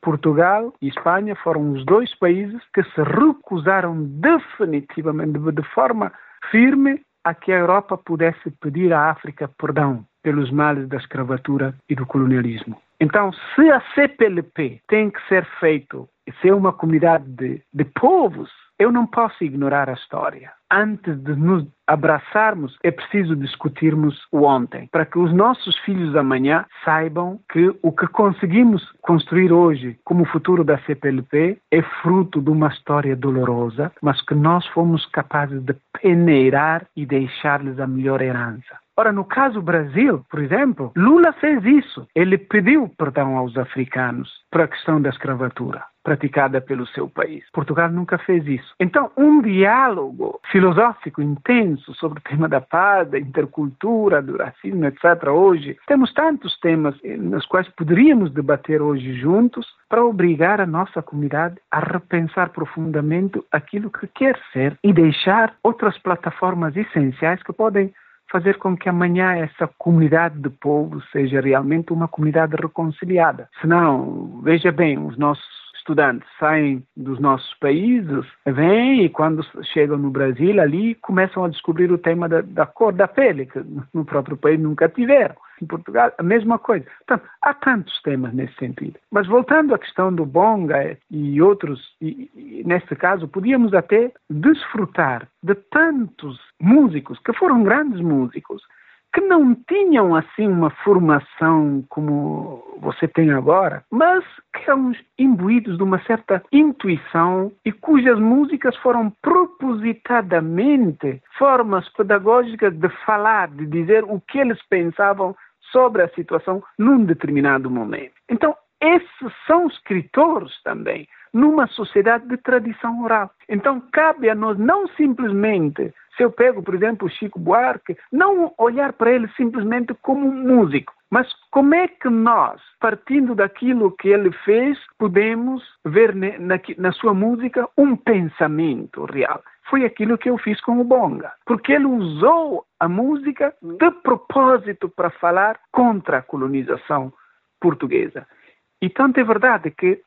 Portugal e Espanha foram os dois países que se recusaram definitivamente, de forma firme, a que a Europa pudesse pedir à África perdão pelos males da escravatura e do colonialismo. Então, se a CPLP tem que ser feito, se é uma comunidade de, de povos, eu não posso ignorar a história. Antes de nos abraçarmos, é preciso discutirmos o ontem, para que os nossos filhos amanhã saibam que o que conseguimos construir hoje como futuro da CPLP é fruto de uma história dolorosa, mas que nós fomos capazes de peneirar e deixar-lhes a melhor herança. Ora, no caso Brasil, por exemplo, Lula fez isso. Ele pediu perdão aos africanos para a questão da escravatura praticada pelo seu país. Portugal nunca fez isso. Então, um diálogo filosófico intenso sobre o tema da paz, da intercultura, do racismo, etc. Hoje, temos tantos temas nos quais poderíamos debater hoje juntos para obrigar a nossa comunidade a repensar profundamente aquilo que quer ser e deixar outras plataformas essenciais que podem fazer com que amanhã essa comunidade de povo seja realmente uma comunidade reconciliada. Senão, veja bem, os nossos estudantes saem dos nossos países, vêm e quando chegam no Brasil ali começam a descobrir o tema da, da cor da pele, que no próprio país nunca tiveram. em Portugal, a mesma coisa. Portanto, há tantos temas nesse sentido. Mas voltando à questão do bonga e outros, e, e, neste caso, podíamos até desfrutar de tantos músicos que foram grandes músicos que não tinham assim uma formação como você tem agora, mas que eram imbuídos de uma certa intuição e cujas músicas foram propositadamente formas pedagógicas de falar, de dizer o que eles pensavam sobre a situação num determinado momento. Então, esses são escritores também, numa sociedade de tradição oral. Então, cabe a nós não simplesmente se eu pego, por exemplo, o Chico Buarque, não olhar para ele simplesmente como um músico, mas como é que nós, partindo daquilo que ele fez, podemos ver na, na sua música um pensamento real? Foi aquilo que eu fiz com o Bonga, porque ele usou a música de propósito para falar contra a colonização portuguesa. E tanto é verdade que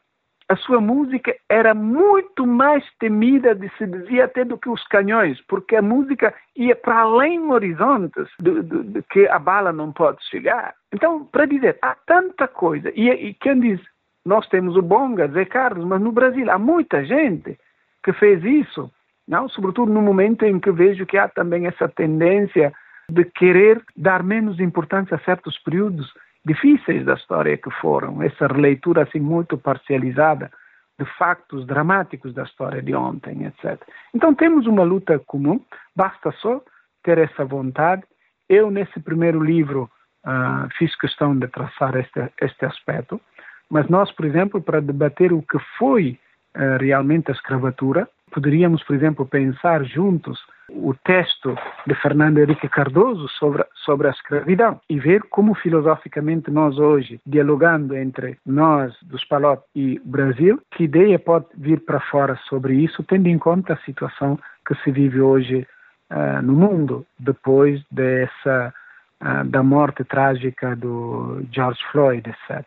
a sua música era muito mais temida, de, se dizia até, do que os canhões, porque a música ia para além horizontes de, de, de, que a bala não pode chegar. Então, para dizer, há tanta coisa. E, e quem diz, nós temos o Bonga, Zé Carlos, mas no Brasil há muita gente que fez isso, não? sobretudo no momento em que vejo que há também essa tendência de querer dar menos importância a certos períodos difíceis da história que foram, essa releitura assim muito parcializada de factos dramáticos da história de ontem, etc. Então temos uma luta comum, basta só ter essa vontade. Eu, nesse primeiro livro, uh, fiz questão de traçar este, este aspecto, mas nós, por exemplo, para debater o que foi uh, realmente a escravatura, poderíamos, por exemplo, pensar juntos o texto de Fernando Henrique Cardoso sobre, sobre a escravidão e ver como filosoficamente nós hoje, dialogando entre nós dos Palop e Brasil, que ideia pode vir para fora sobre isso, tendo em conta a situação que se vive hoje uh, no mundo, depois dessa uh, da morte trágica do George Floyd, etc.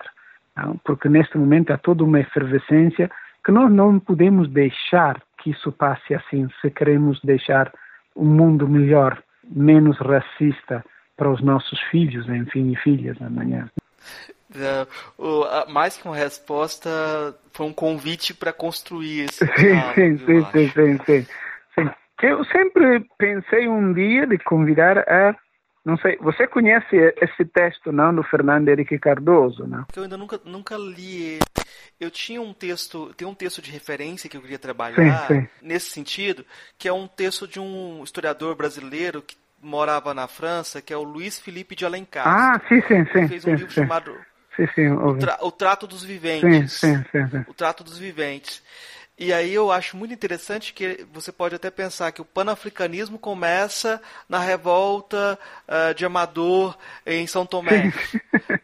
Não? Porque neste momento há toda uma efervescência que nós não podemos deixar que isso passe assim, se queremos deixar um mundo melhor, menos racista para os nossos filhos, enfim, e filhas amanhã. É, mais que uma resposta, foi um convite para construir esse sim, sim, sim, sim, sim, sim. Eu sempre pensei um dia de convidar a não sei, você conhece esse texto não do Fernando Henrique Cardoso, não? Eu ainda nunca, nunca li. Eu tinha um texto, tem um texto de referência que eu queria trabalhar sim, sim. nesse sentido, que é um texto de um historiador brasileiro que morava na França, que é o Luiz Felipe de Alencar. Ah, sim, sim, sim. Ele fez um sim, livro chamado o, tra o, Trato dos Viventes. Sim, sim, sim. O Trato dos Viventes. E aí eu acho muito interessante que você pode até pensar que o panafricanismo começa na revolta uh, de Amador em São Tomé.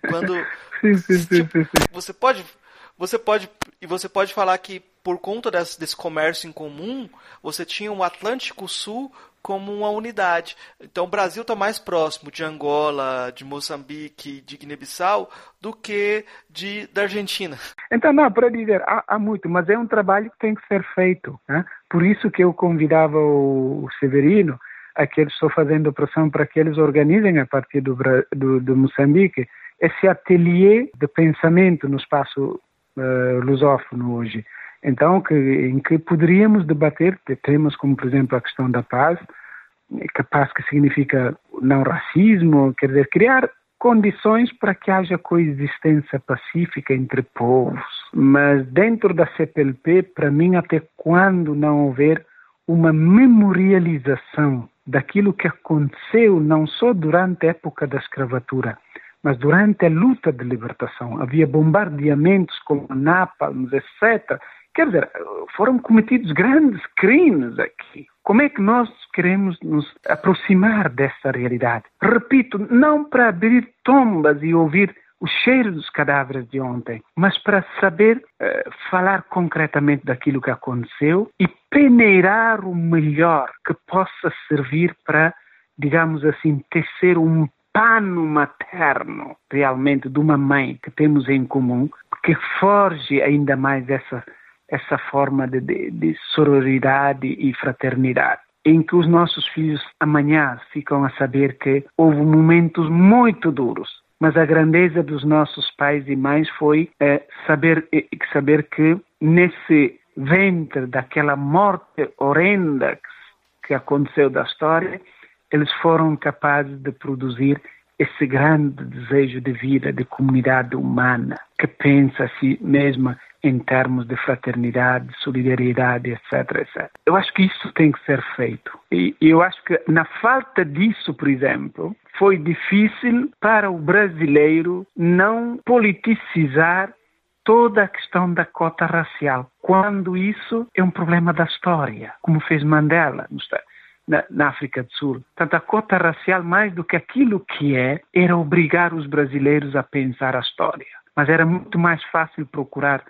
Quando sim, sim, tipo, você pode você pode e você pode falar que por conta desse, desse comércio em comum, você tinha o Atlântico Sul como uma unidade. Então o Brasil está mais próximo de Angola, de Moçambique, de Guiné-Bissau do que de, da Argentina. Então, não, para dizer, há, há, muito, mas é um trabalho que tem que ser feito. Né? Por isso que eu convidava o, o Severino, a que eles estão fazendo pressão para que eles organizem a partir do, do, do Moçambique esse ateliê de pensamento no espaço uh, lusófono hoje. Então, que, em que poderíamos debater temas como, por exemplo, a questão da paz, que paz que significa não racismo, quer dizer, criar condições para que haja coexistência pacífica entre povos. Mas dentro da CPLP, para mim, até quando não houver uma memorialização daquilo que aconteceu não só durante a época da escravatura, mas durante a luta de libertação. Havia bombardeamentos como napalms, etc., Quer dizer, foram cometidos grandes crimes aqui. Como é que nós queremos nos aproximar dessa realidade? Repito, não para abrir tombas e ouvir o cheiro dos cadáveres de ontem, mas para saber uh, falar concretamente daquilo que aconteceu e peneirar o melhor que possa servir para, digamos assim, tecer um pano materno realmente de uma mãe que temos em comum, que forge ainda mais essa essa forma de, de, de sororidade e fraternidade em que os nossos filhos amanhã ficam a saber que houve momentos muito duros Mas a grandeza dos nossos pais e mães foi é, saber, é, saber que nesse ventre daquela morte horrenda que, aconteceu da história, eles foram capazes de produzir esse grande desejo de vida, de comunidade humana, que pensa a si mesma em termos de fraternidade, solidariedade, etc, etc. Eu acho que isso tem que ser feito. E eu acho que na falta disso, por exemplo, foi difícil para o brasileiro não politicizar toda a questão da cota racial, quando isso é um problema da história, como fez Mandela na, na, África do Sul. Portanto, a cota racial, mais do que aquilo que é, era obrigar os brasileiros a pensar a história. Mas era muito mais fácil procurar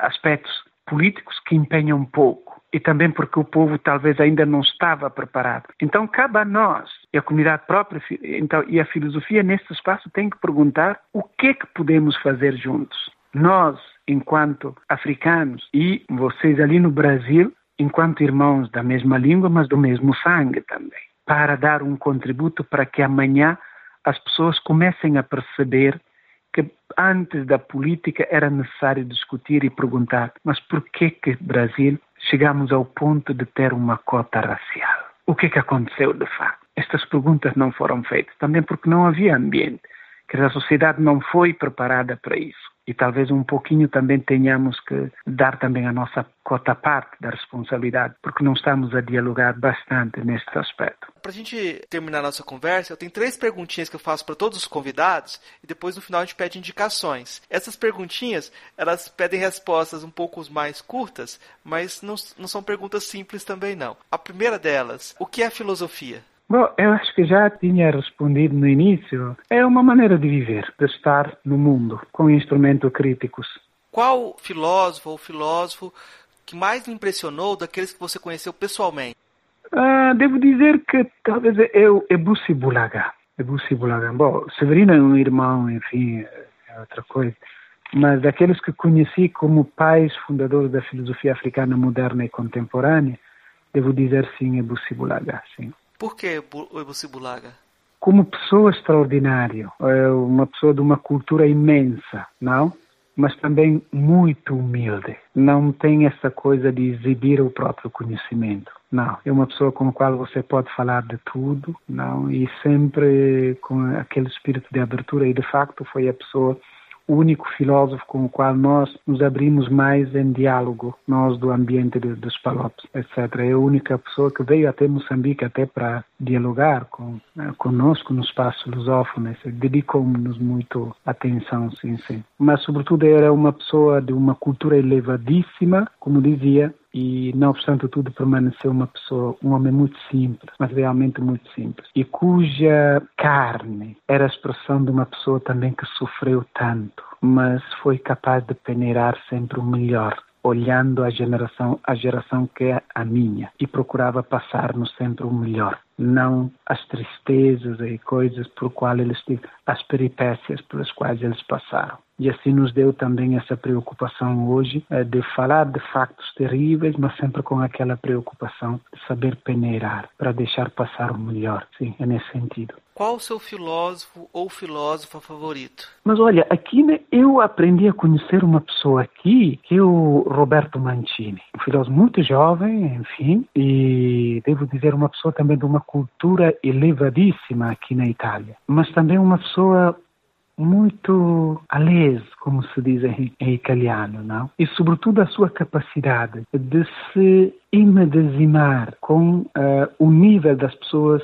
aspectos políticos que empenham pouco e também porque o povo talvez ainda não estava preparado. Então cabe a nós e a comunidade própria então, e a filosofia nesse espaço tem que perguntar o que é que podemos fazer juntos. Nós, enquanto africanos e vocês ali no Brasil, enquanto irmãos da mesma língua, mas do mesmo sangue também, para dar um contributo para que amanhã as pessoas comecem a perceber que antes da política era necessário discutir e perguntar, mas por que que Brasil chegamos ao ponto de ter uma cota racial? O que que aconteceu de facto? Estas perguntas não foram feitas, também porque não havia ambiente, que a sociedade não foi preparada para isso e talvez um pouquinho também tenhamos que dar também a nossa cota parte da responsabilidade, porque não estamos a dialogar bastante neste aspecto. Para a gente terminar a nossa conversa, eu tenho três perguntinhas que eu faço para todos os convidados e depois no final a gente pede indicações. Essas perguntinhas, elas pedem respostas um pouco mais curtas, mas não, não são perguntas simples também não. A primeira delas, o que é filosofia? Bom, eu acho que já tinha respondido no início. É uma maneira de viver, de estar no mundo, com instrumentos críticos. Qual filósofo ou filósofo que mais lhe impressionou daqueles que você conheceu pessoalmente? Ah, devo dizer que talvez é o Ebussi Bulaga. Ebussi Bulaga. Bom, Severino é um irmão, enfim, é outra coisa. Mas daqueles que conheci como pais fundadores da filosofia africana moderna e contemporânea, devo dizer sim, Ebussi Bulaga, sim. Por que o Ebussi Bulaga? Como pessoa extraordinária, é uma pessoa de uma cultura imensa, não? Mas também muito humilde. Não tem essa coisa de exibir o próprio conhecimento. Não, é uma pessoa com a qual você pode falar de tudo, não? E sempre com aquele espírito de abertura e de facto foi a pessoa o único filósofo com o qual nós nos abrimos mais em diálogo, nós do ambiente dos Palopes, etc. É a única pessoa que veio até Moçambique até para dialogar com eh, conosco no espaço lusófono, dedicou-nos muito atenção, sim, sim. Mas, sobretudo, era uma pessoa de uma cultura elevadíssima, como dizia, e não obstante tudo permaneceu uma pessoa, um homem muito simples, mas realmente muito simples, e cuja carne era a expressão de uma pessoa também que sofreu tanto, mas foi capaz de peneirar sempre o melhor olhando a geração, a geração que é a minha e procurava passar-nos sempre o melhor, não as tristezas e coisas por quais eles tiveram, as peripécias pelas quais eles passaram. E assim nos deu também essa preocupação hoje eh, de falar de factos terríveis, mas sempre com aquela preocupação de saber peneirar para deixar passar o melhor. Sim, é nesse sentido. Qual o seu filósofo ou filósofa favorito? Mas olha, aqui né, eu aprendi a conhecer uma pessoa aqui, que é o Roberto Mancini. Um filósofo muito jovem, enfim, e devo dizer uma pessoa também de uma cultura elevadíssima aqui na Itália. Mas também uma pessoa muito alese, como se diz em, em, italiano, não? E sobretudo a sua capacidade de se imedezimar com uh, o nível das pessoas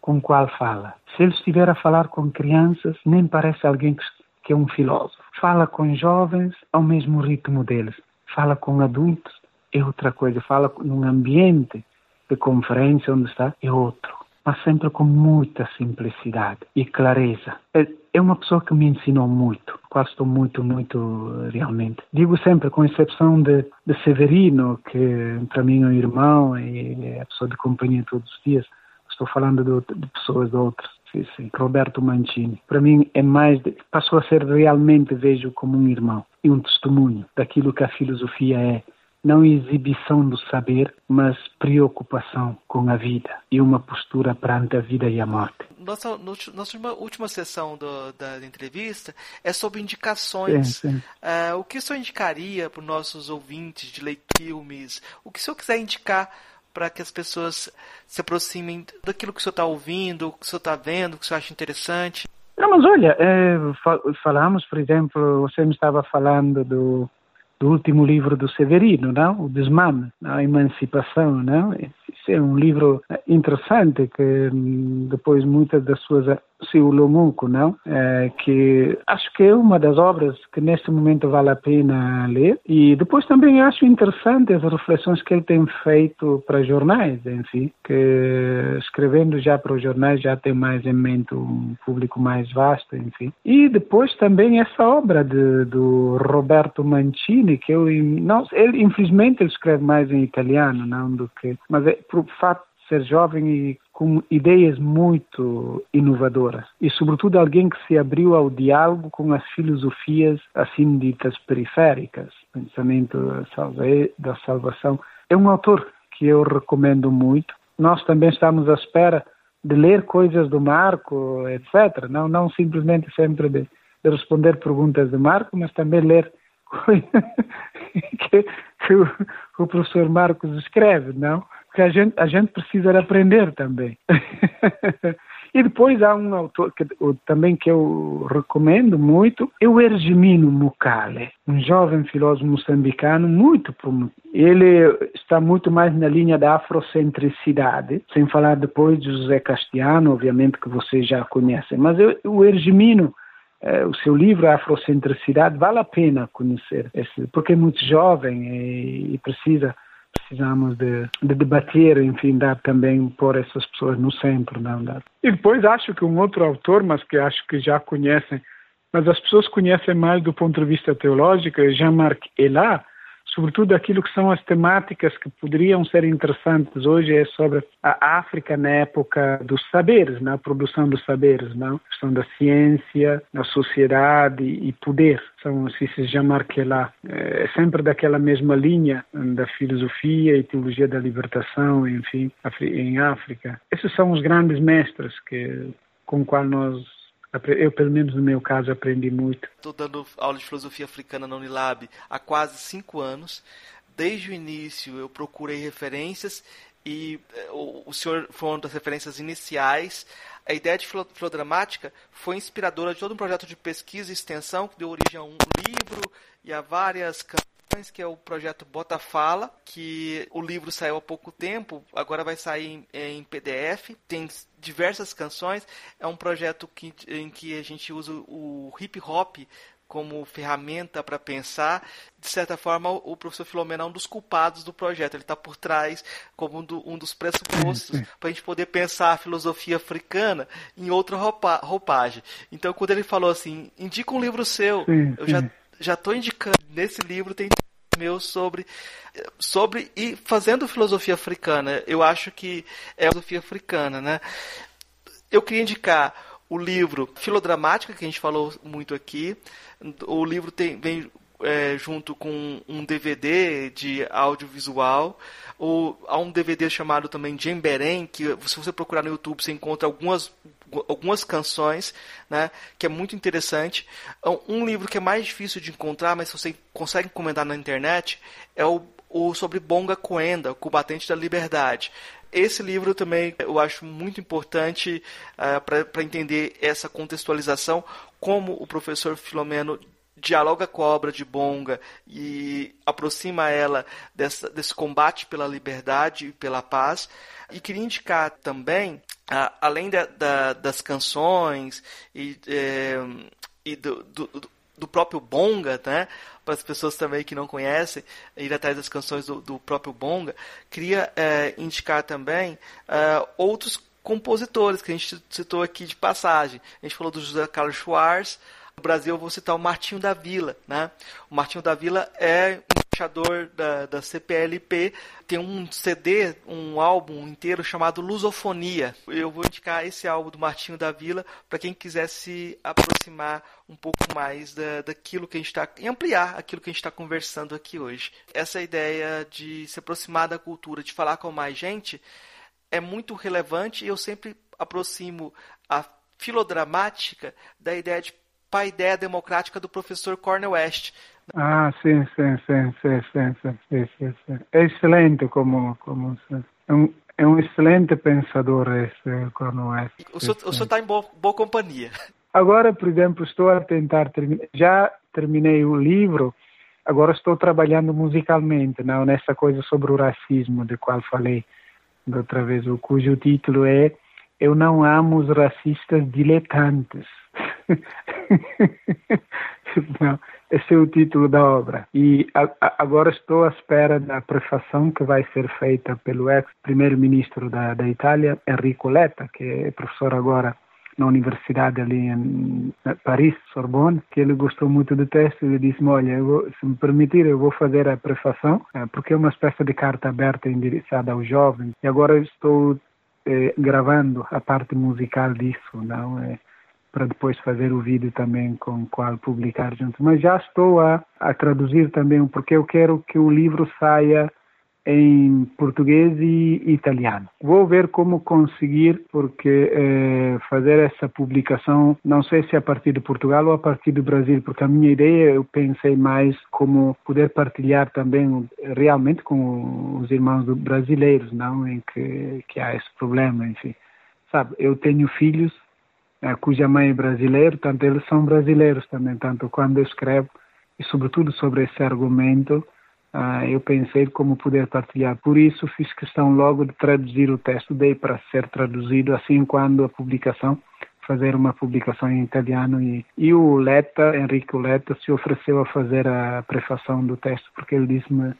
com qual fala. Se ele estiver a falar com crianças, nem parece alguém que, que é um filósofo. Fala com jovens ao mesmo ritmo deles. Fala com adultos, é outra coisa. Fala num ambiente de conferência onde está, é outro mas sempre com muita simplicidade e clareza. É, uma pessoa que me ensinou muito, qual estou muito, muito realmente. Digo sempre, com exceção de, de Severino, que para mim é um irmão e é a pessoa de companhia todos os dias, estou falando de, de pessoas de outras. Sim, sim. Roberto Mancini. Para mim é mais, de, passou a ser realmente, vejo como um irmão e um testemunho daquilo que a filosofia é não exibição do saber, mas preocupação com a vida e uma postura perante a vida e a morte. nossa, nossa última, última sessão do, da entrevista é sobre indicações. Sim, sim. Uh, o que o senhor indicaria para os nossos ouvintes de leitura, filmes? O que o senhor quiser indicar para que as pessoas se aproximem daquilo que o senhor está ouvindo, o que o senhor está vendo, o que o senhor acha interessante? Não, mas olha, é, falamos, por exemplo, você me estava falando do, do último livro do Severino, não? O Desmame, a Emancipação, não? Isso é um livro interessante que hum, depois muitas das suas o Lomuco, não? É, que acho que é uma das obras que neste momento vale a pena ler. E depois também acho interessante as reflexões que ele tem feito para jornais, enfim, que escrevendo já para os jornais já tem mais em mente um público mais vasto, enfim. E depois também essa obra de, do Roberto Mancini, que eu não, ele infelizmente ele escreve mais em italiano, não do que, mas é, por fato ser jovem e com ideias muito inovadoras e, sobretudo, alguém que se abriu ao diálogo com as filosofias assim ditas periféricas, pensamento da salvação. É um autor que eu recomendo muito. Nós também estamos à espera de ler coisas do Marco, etc. Não, não simplesmente sempre de, de responder perguntas de Marco, mas também ler que, que o, o professor Marcos escreve, não? Que a gente, a gente precisa aprender também. e depois há um autor que, também que eu recomendo muito, é o Ergemino Mukale, um jovem filósofo moçambicano muito ele está muito mais na linha da afrocentricidade, sem falar depois de José Castiano, obviamente que vocês já conhecem, mas eu, o Ergemino eh, o seu livro Afrocentricidade vale a pena conhecer, porque é muito jovem e, e precisa precisamos de, de, debater, enfim, dar também pôr essas pessoas no centro, não dar. E depois acho que um outro autor, mas que acho que já conhecem, mas as pessoas conhecem mais do ponto de vista teológico, é Jean-Marc Elat, sobretudo aquilo que são as temáticas que poderiam ser interessantes hoje é sobre a África na época dos saberes, na produção dos saberes, não? A questão da ciência, da sociedade e poder. São, assim se chama que lá, é sempre daquela mesma linha da filosofia e teologia da libertação, enfim, em África. Esses são os grandes mestres que com qual nós eu, pelo menos no meu caso, aprendi muito. Estou dando aula de filosofia africana na Unilab há quase cinco anos. Desde o início eu procurei referências e eh, o, senhor foi uma das referências iniciais. A ideia de filodramática foi inspiradora de todo um projeto de pesquisa e extensão que deu origem a um livro e a várias que é o projeto Bota Fala, que o livro saiu há pouco tempo, agora vai sair em, em PDF, tem diversas canções, é um projeto que, em que a gente usa o hip hop como ferramenta para pensar. De certa forma, o professor Filomena é um dos culpados do projeto. Ele está por trás como um, do, um dos pressupostos para a gente poder pensar a filosofia africana em outra roupa, roupagem. Então, quando ele falou assim, indica um livro seu, sim, eu sim. já já estou indicando nesse livro tem meu sobre sobre e fazendo filosofia africana. Eu acho que é filosofia africana, né? Eu queria indicar o livro Filodramática que a gente falou muito aqui. O livro tem vem é, junto com um DVD de audiovisual. Ou, há um DVD chamado também Jemberem, que se você procurar no YouTube você encontra algumas algumas canções, né, que é muito interessante. Um livro que é mais difícil de encontrar, mas você consegue encomendar na internet, é o, o sobre Bonga Coenda, o combatente da liberdade. Esse livro também eu acho muito importante uh, para entender essa contextualização, como o professor Filomeno dialoga com a obra de Bonga e aproxima ela dessa, desse combate pela liberdade e pela paz. E queria indicar também além da, da, das canções e, é, e do, do, do, próprio Bonga, né? para as pessoas também que não conhecem, ir atrás das canções do, do próprio Bonga, queria é, indicar também é, outros compositores que a gente citou aqui de passagem. A gente falou do José Carlos Schwartz, no Brasil eu vou citar o Martinho da Vila. Né? O Martinho da Vila é embaixador da, da CPLP, tem um CD, um álbum inteiro chamado Lusofonia. Eu vou indicar esse álbum do Martinho da Vila para quem quiser se aproximar um pouco mais da, daquilo que a gente está e ampliar aquilo que a gente está conversando aqui hoje. Essa ideia de se aproximar da cultura, de falar com mais gente, é muito relevante e eu sempre aproximo a filodramática da ideia de paideia democrática do professor Cornel West. Ah, sim, sim, sim, sim, sim, sim, sim, sim. É excelente como, como é um, é um excelente pensador esse Cornel West. O senhor está em boa, boa companhia. Agora, por exemplo, estou a tentar terminar, já terminei o livro, agora estou trabalhando musicalmente, não nessa coisa sobre o racismo, de qual falei da outra vez, cujo título é Eu não amo os racistas diletantes. não, esse é o título da obra. E a, a, agora estou à espera da prefação que vai ser feita pelo ex-primeiro-ministro da, da Itália, Enrico Letta, que é professor agora na universidade ali em Paris, Sorbonne, que ele gostou muito do texto e disse-me, olha, vou, se me permitir, eu vou fazer a prefação, eh, porque é uma espécie de carta aberta endereçada aos jovens. E agora estou eh, gravando a parte musical disso, não é? Para depois fazer o vídeo também com o qual publicar junto. Mas já estou a, a traduzir também, porque eu quero que o livro saia em português e italiano. Vou ver como conseguir, porque eh, fazer essa publicação, não sei se a partir de Portugal ou a partir do Brasil, porque a minha ideia eu pensei mais como poder partilhar também realmente com os irmãos brasileiros, não em que, que há esse problema, enfim. Sabe, eu tenho filhos cuja mãe é brasileira, tanto eles são brasileiros também, tanto quando eu escrevo e sobretudo sobre esse argumento ah, eu pensei como poder partilhar. Por isso fiz questão logo de traduzir o texto, dei para ser traduzido assim quando a publicação fazer uma publicação em italiano e, e o Letta, Henrique Letta, se ofereceu a fazer a prefação do texto porque ele disse-me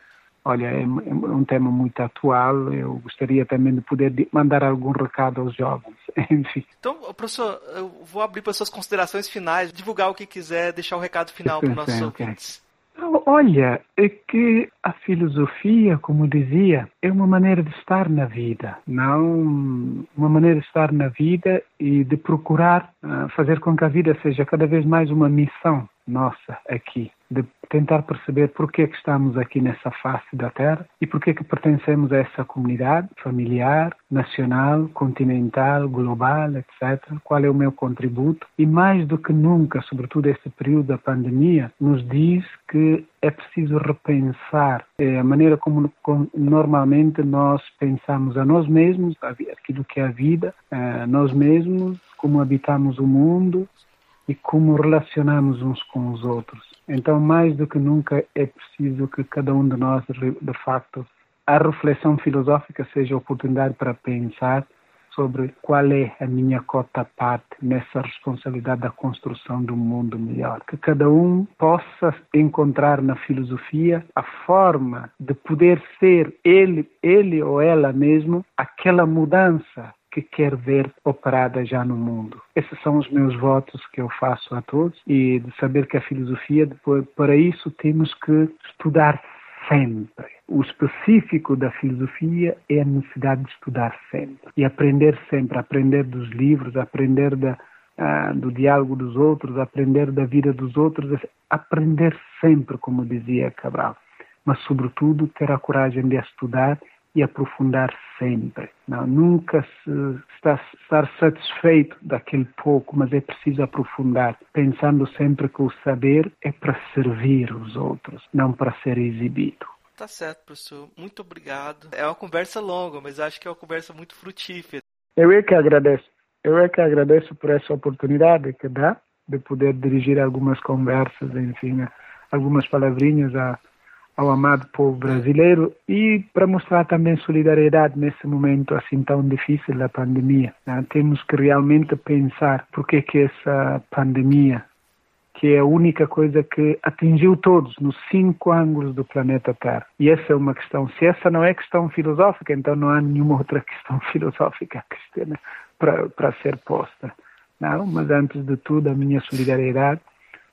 olha, é, é, um tema muito atual, eu gostaria também de poder mandar algum recado aos jovens, enfim. Então, professor, eu vou abrir para suas considerações finais, divulgar o que quiser, deixar o recado final para os nossos okay. ouvintes. Olha, é que a filosofia, como dizia, é uma maneira de estar na vida, não uma maneira de estar na vida e de procurar uh, fazer com que a vida seja cada vez mais uma missão nossa aqui de tentar perceber por que, que estamos aqui nessa face da Terra e por que, que pertencemos a essa comunidade familiar, nacional, continental, global, etc. Qual é o meu contributo? E mais do que nunca, sobretudo esse período da pandemia, nos diz que é preciso repensar é, a maneira como, normalmente nós pensamos a nós mesmos, aquilo que é a vida, a nós mesmos, como habitamos o mundo, e como relacionamos uns com os outros. Então, mais do que nunca, é preciso que cada um de nós, de facto, a reflexão filosófica seja oportunidade para pensar sobre qual é a minha cota parte nessa responsabilidade da construção de um mundo melhor. Que cada um possa encontrar na filosofia a forma de poder ser ele, ele ou ela mesmo aquela mudança que quer ver operada já no mundo. Esses são os meus votos que eu faço a todos e de saber que a filosofia, depois, para isso temos que estudar sempre. O específico da filosofia é a necessidade de estudar sempre e aprender sempre, aprender dos livros, aprender da, uh, do diálogo dos outros, aprender da vida dos outros, aprender sempre, como dizia Cabral, mas sobretudo ter a coragem de estudar e aprofundar sempre. Não, nunca se está estar satisfeito daquele pouco, mas é preciso aprofundar, pensando sempre que o saber é para servir os outros, não para ser exibido. Tá certo, professor. Muito obrigado. É uma conversa longa, mas acho que é uma conversa muito frutífera. Eu é que agradeço. Eu é que agradeço por essa oportunidade que dá de poder dirigir algumas conversas, enfim, algumas palavrinhas a ao amado povo brasileiro e para mostrar também solidariedade nesse momento assim tão difícil da pandemia. Né? Temos que realmente pensar por que que essa pandemia, que é a única coisa que atingiu todos nos cinco ângulos do planeta Terra. E essa é uma questão. Se essa não é questão filosófica, então não há nenhuma outra questão filosófica para, para ser posta. Não, mas antes de tudo, a minha solidariedade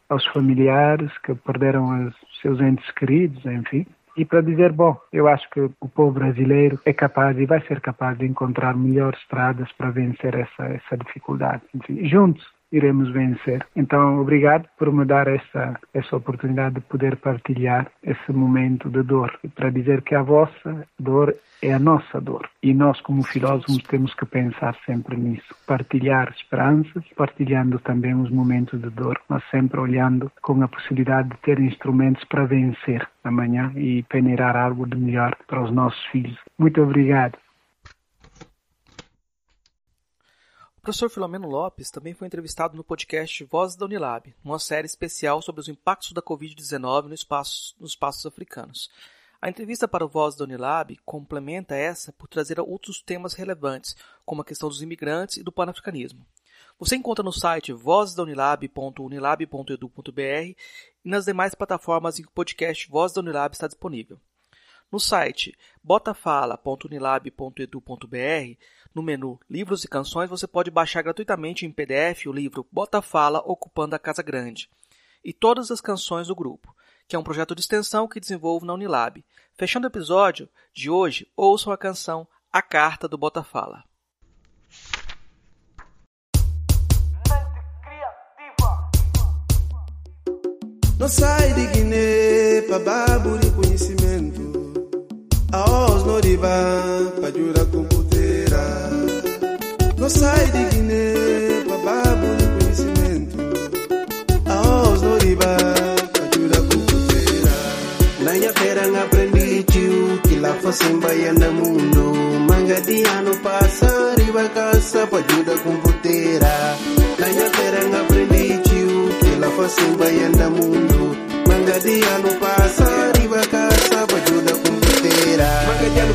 aos familiares que perderam os seus entes queridos, enfim. E para dizer, bom, eu acho que o povo brasileiro é capaz e vai ser capaz de encontrar melhores estradas para vencer essa, essa dificuldade. Enfim, juntos, iremos vencer. Então, obrigado por me dar essa, essa oportunidade de poder partilhar esse momento de dor, para dizer que a vossa dor é a nossa dor. E nós, como filósofos, temos que pensar sempre nisso. Partilhar esperanças, partilhando também os momentos de dor, mas sempre olhando com a possibilidade de ter instrumentos para vencer amanhã e peneirar algo de melhor para os nossos filhos. Muito obrigado. Professor Filomeno Lopes também foi entrevistado no podcast Vozes da Unilab, uma série especial sobre os impactos da Covid-19 no espaço, nos espaços africanos. A entrevista para o Voz da Unilab complementa essa por trazer outros temas relevantes, como a questão dos imigrantes e do panafricanismo. Você encontra no site vozdaunilab.unilab.edu.br e nas demais plataformas em que o podcast Voz da Unilab está disponível. No site botafala.unilab.edu.br, no menu Livros e Canções, você pode baixar gratuitamente em PDF o livro Bota Fala Ocupando a Casa Grande e todas as canções do grupo, que é um projeto de extensão que desenvolvo na Unilab. Fechando o episódio de hoje, ouçam a canção A Carta do Bota Fala. Não sai de Guiné para Baburi conhecimento aos noriba pajura computeira no sai de Guiné bababu de conhecimento aos noriba pajura computeira Nanha terra aprendi tio que lá fazem baiana mundo manga de ano passa riba casa pajura computeira Nanha terra aprendi tio que lá fazem baiana mundo manga de ano passa riba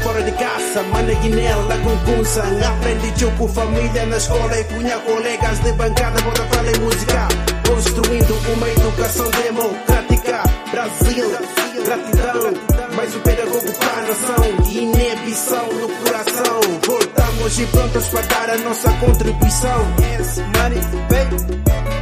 fora de casa, mana guinela com cunça Aprendi com família na escola e punha colegas de bancada Bota fala em música, construindo uma educação democrática. Brasil, gratidão, mais um pedagogo para a nação. Inibição no coração. Voltamos e prontos para dar a nossa contribuição. Yes, money, baby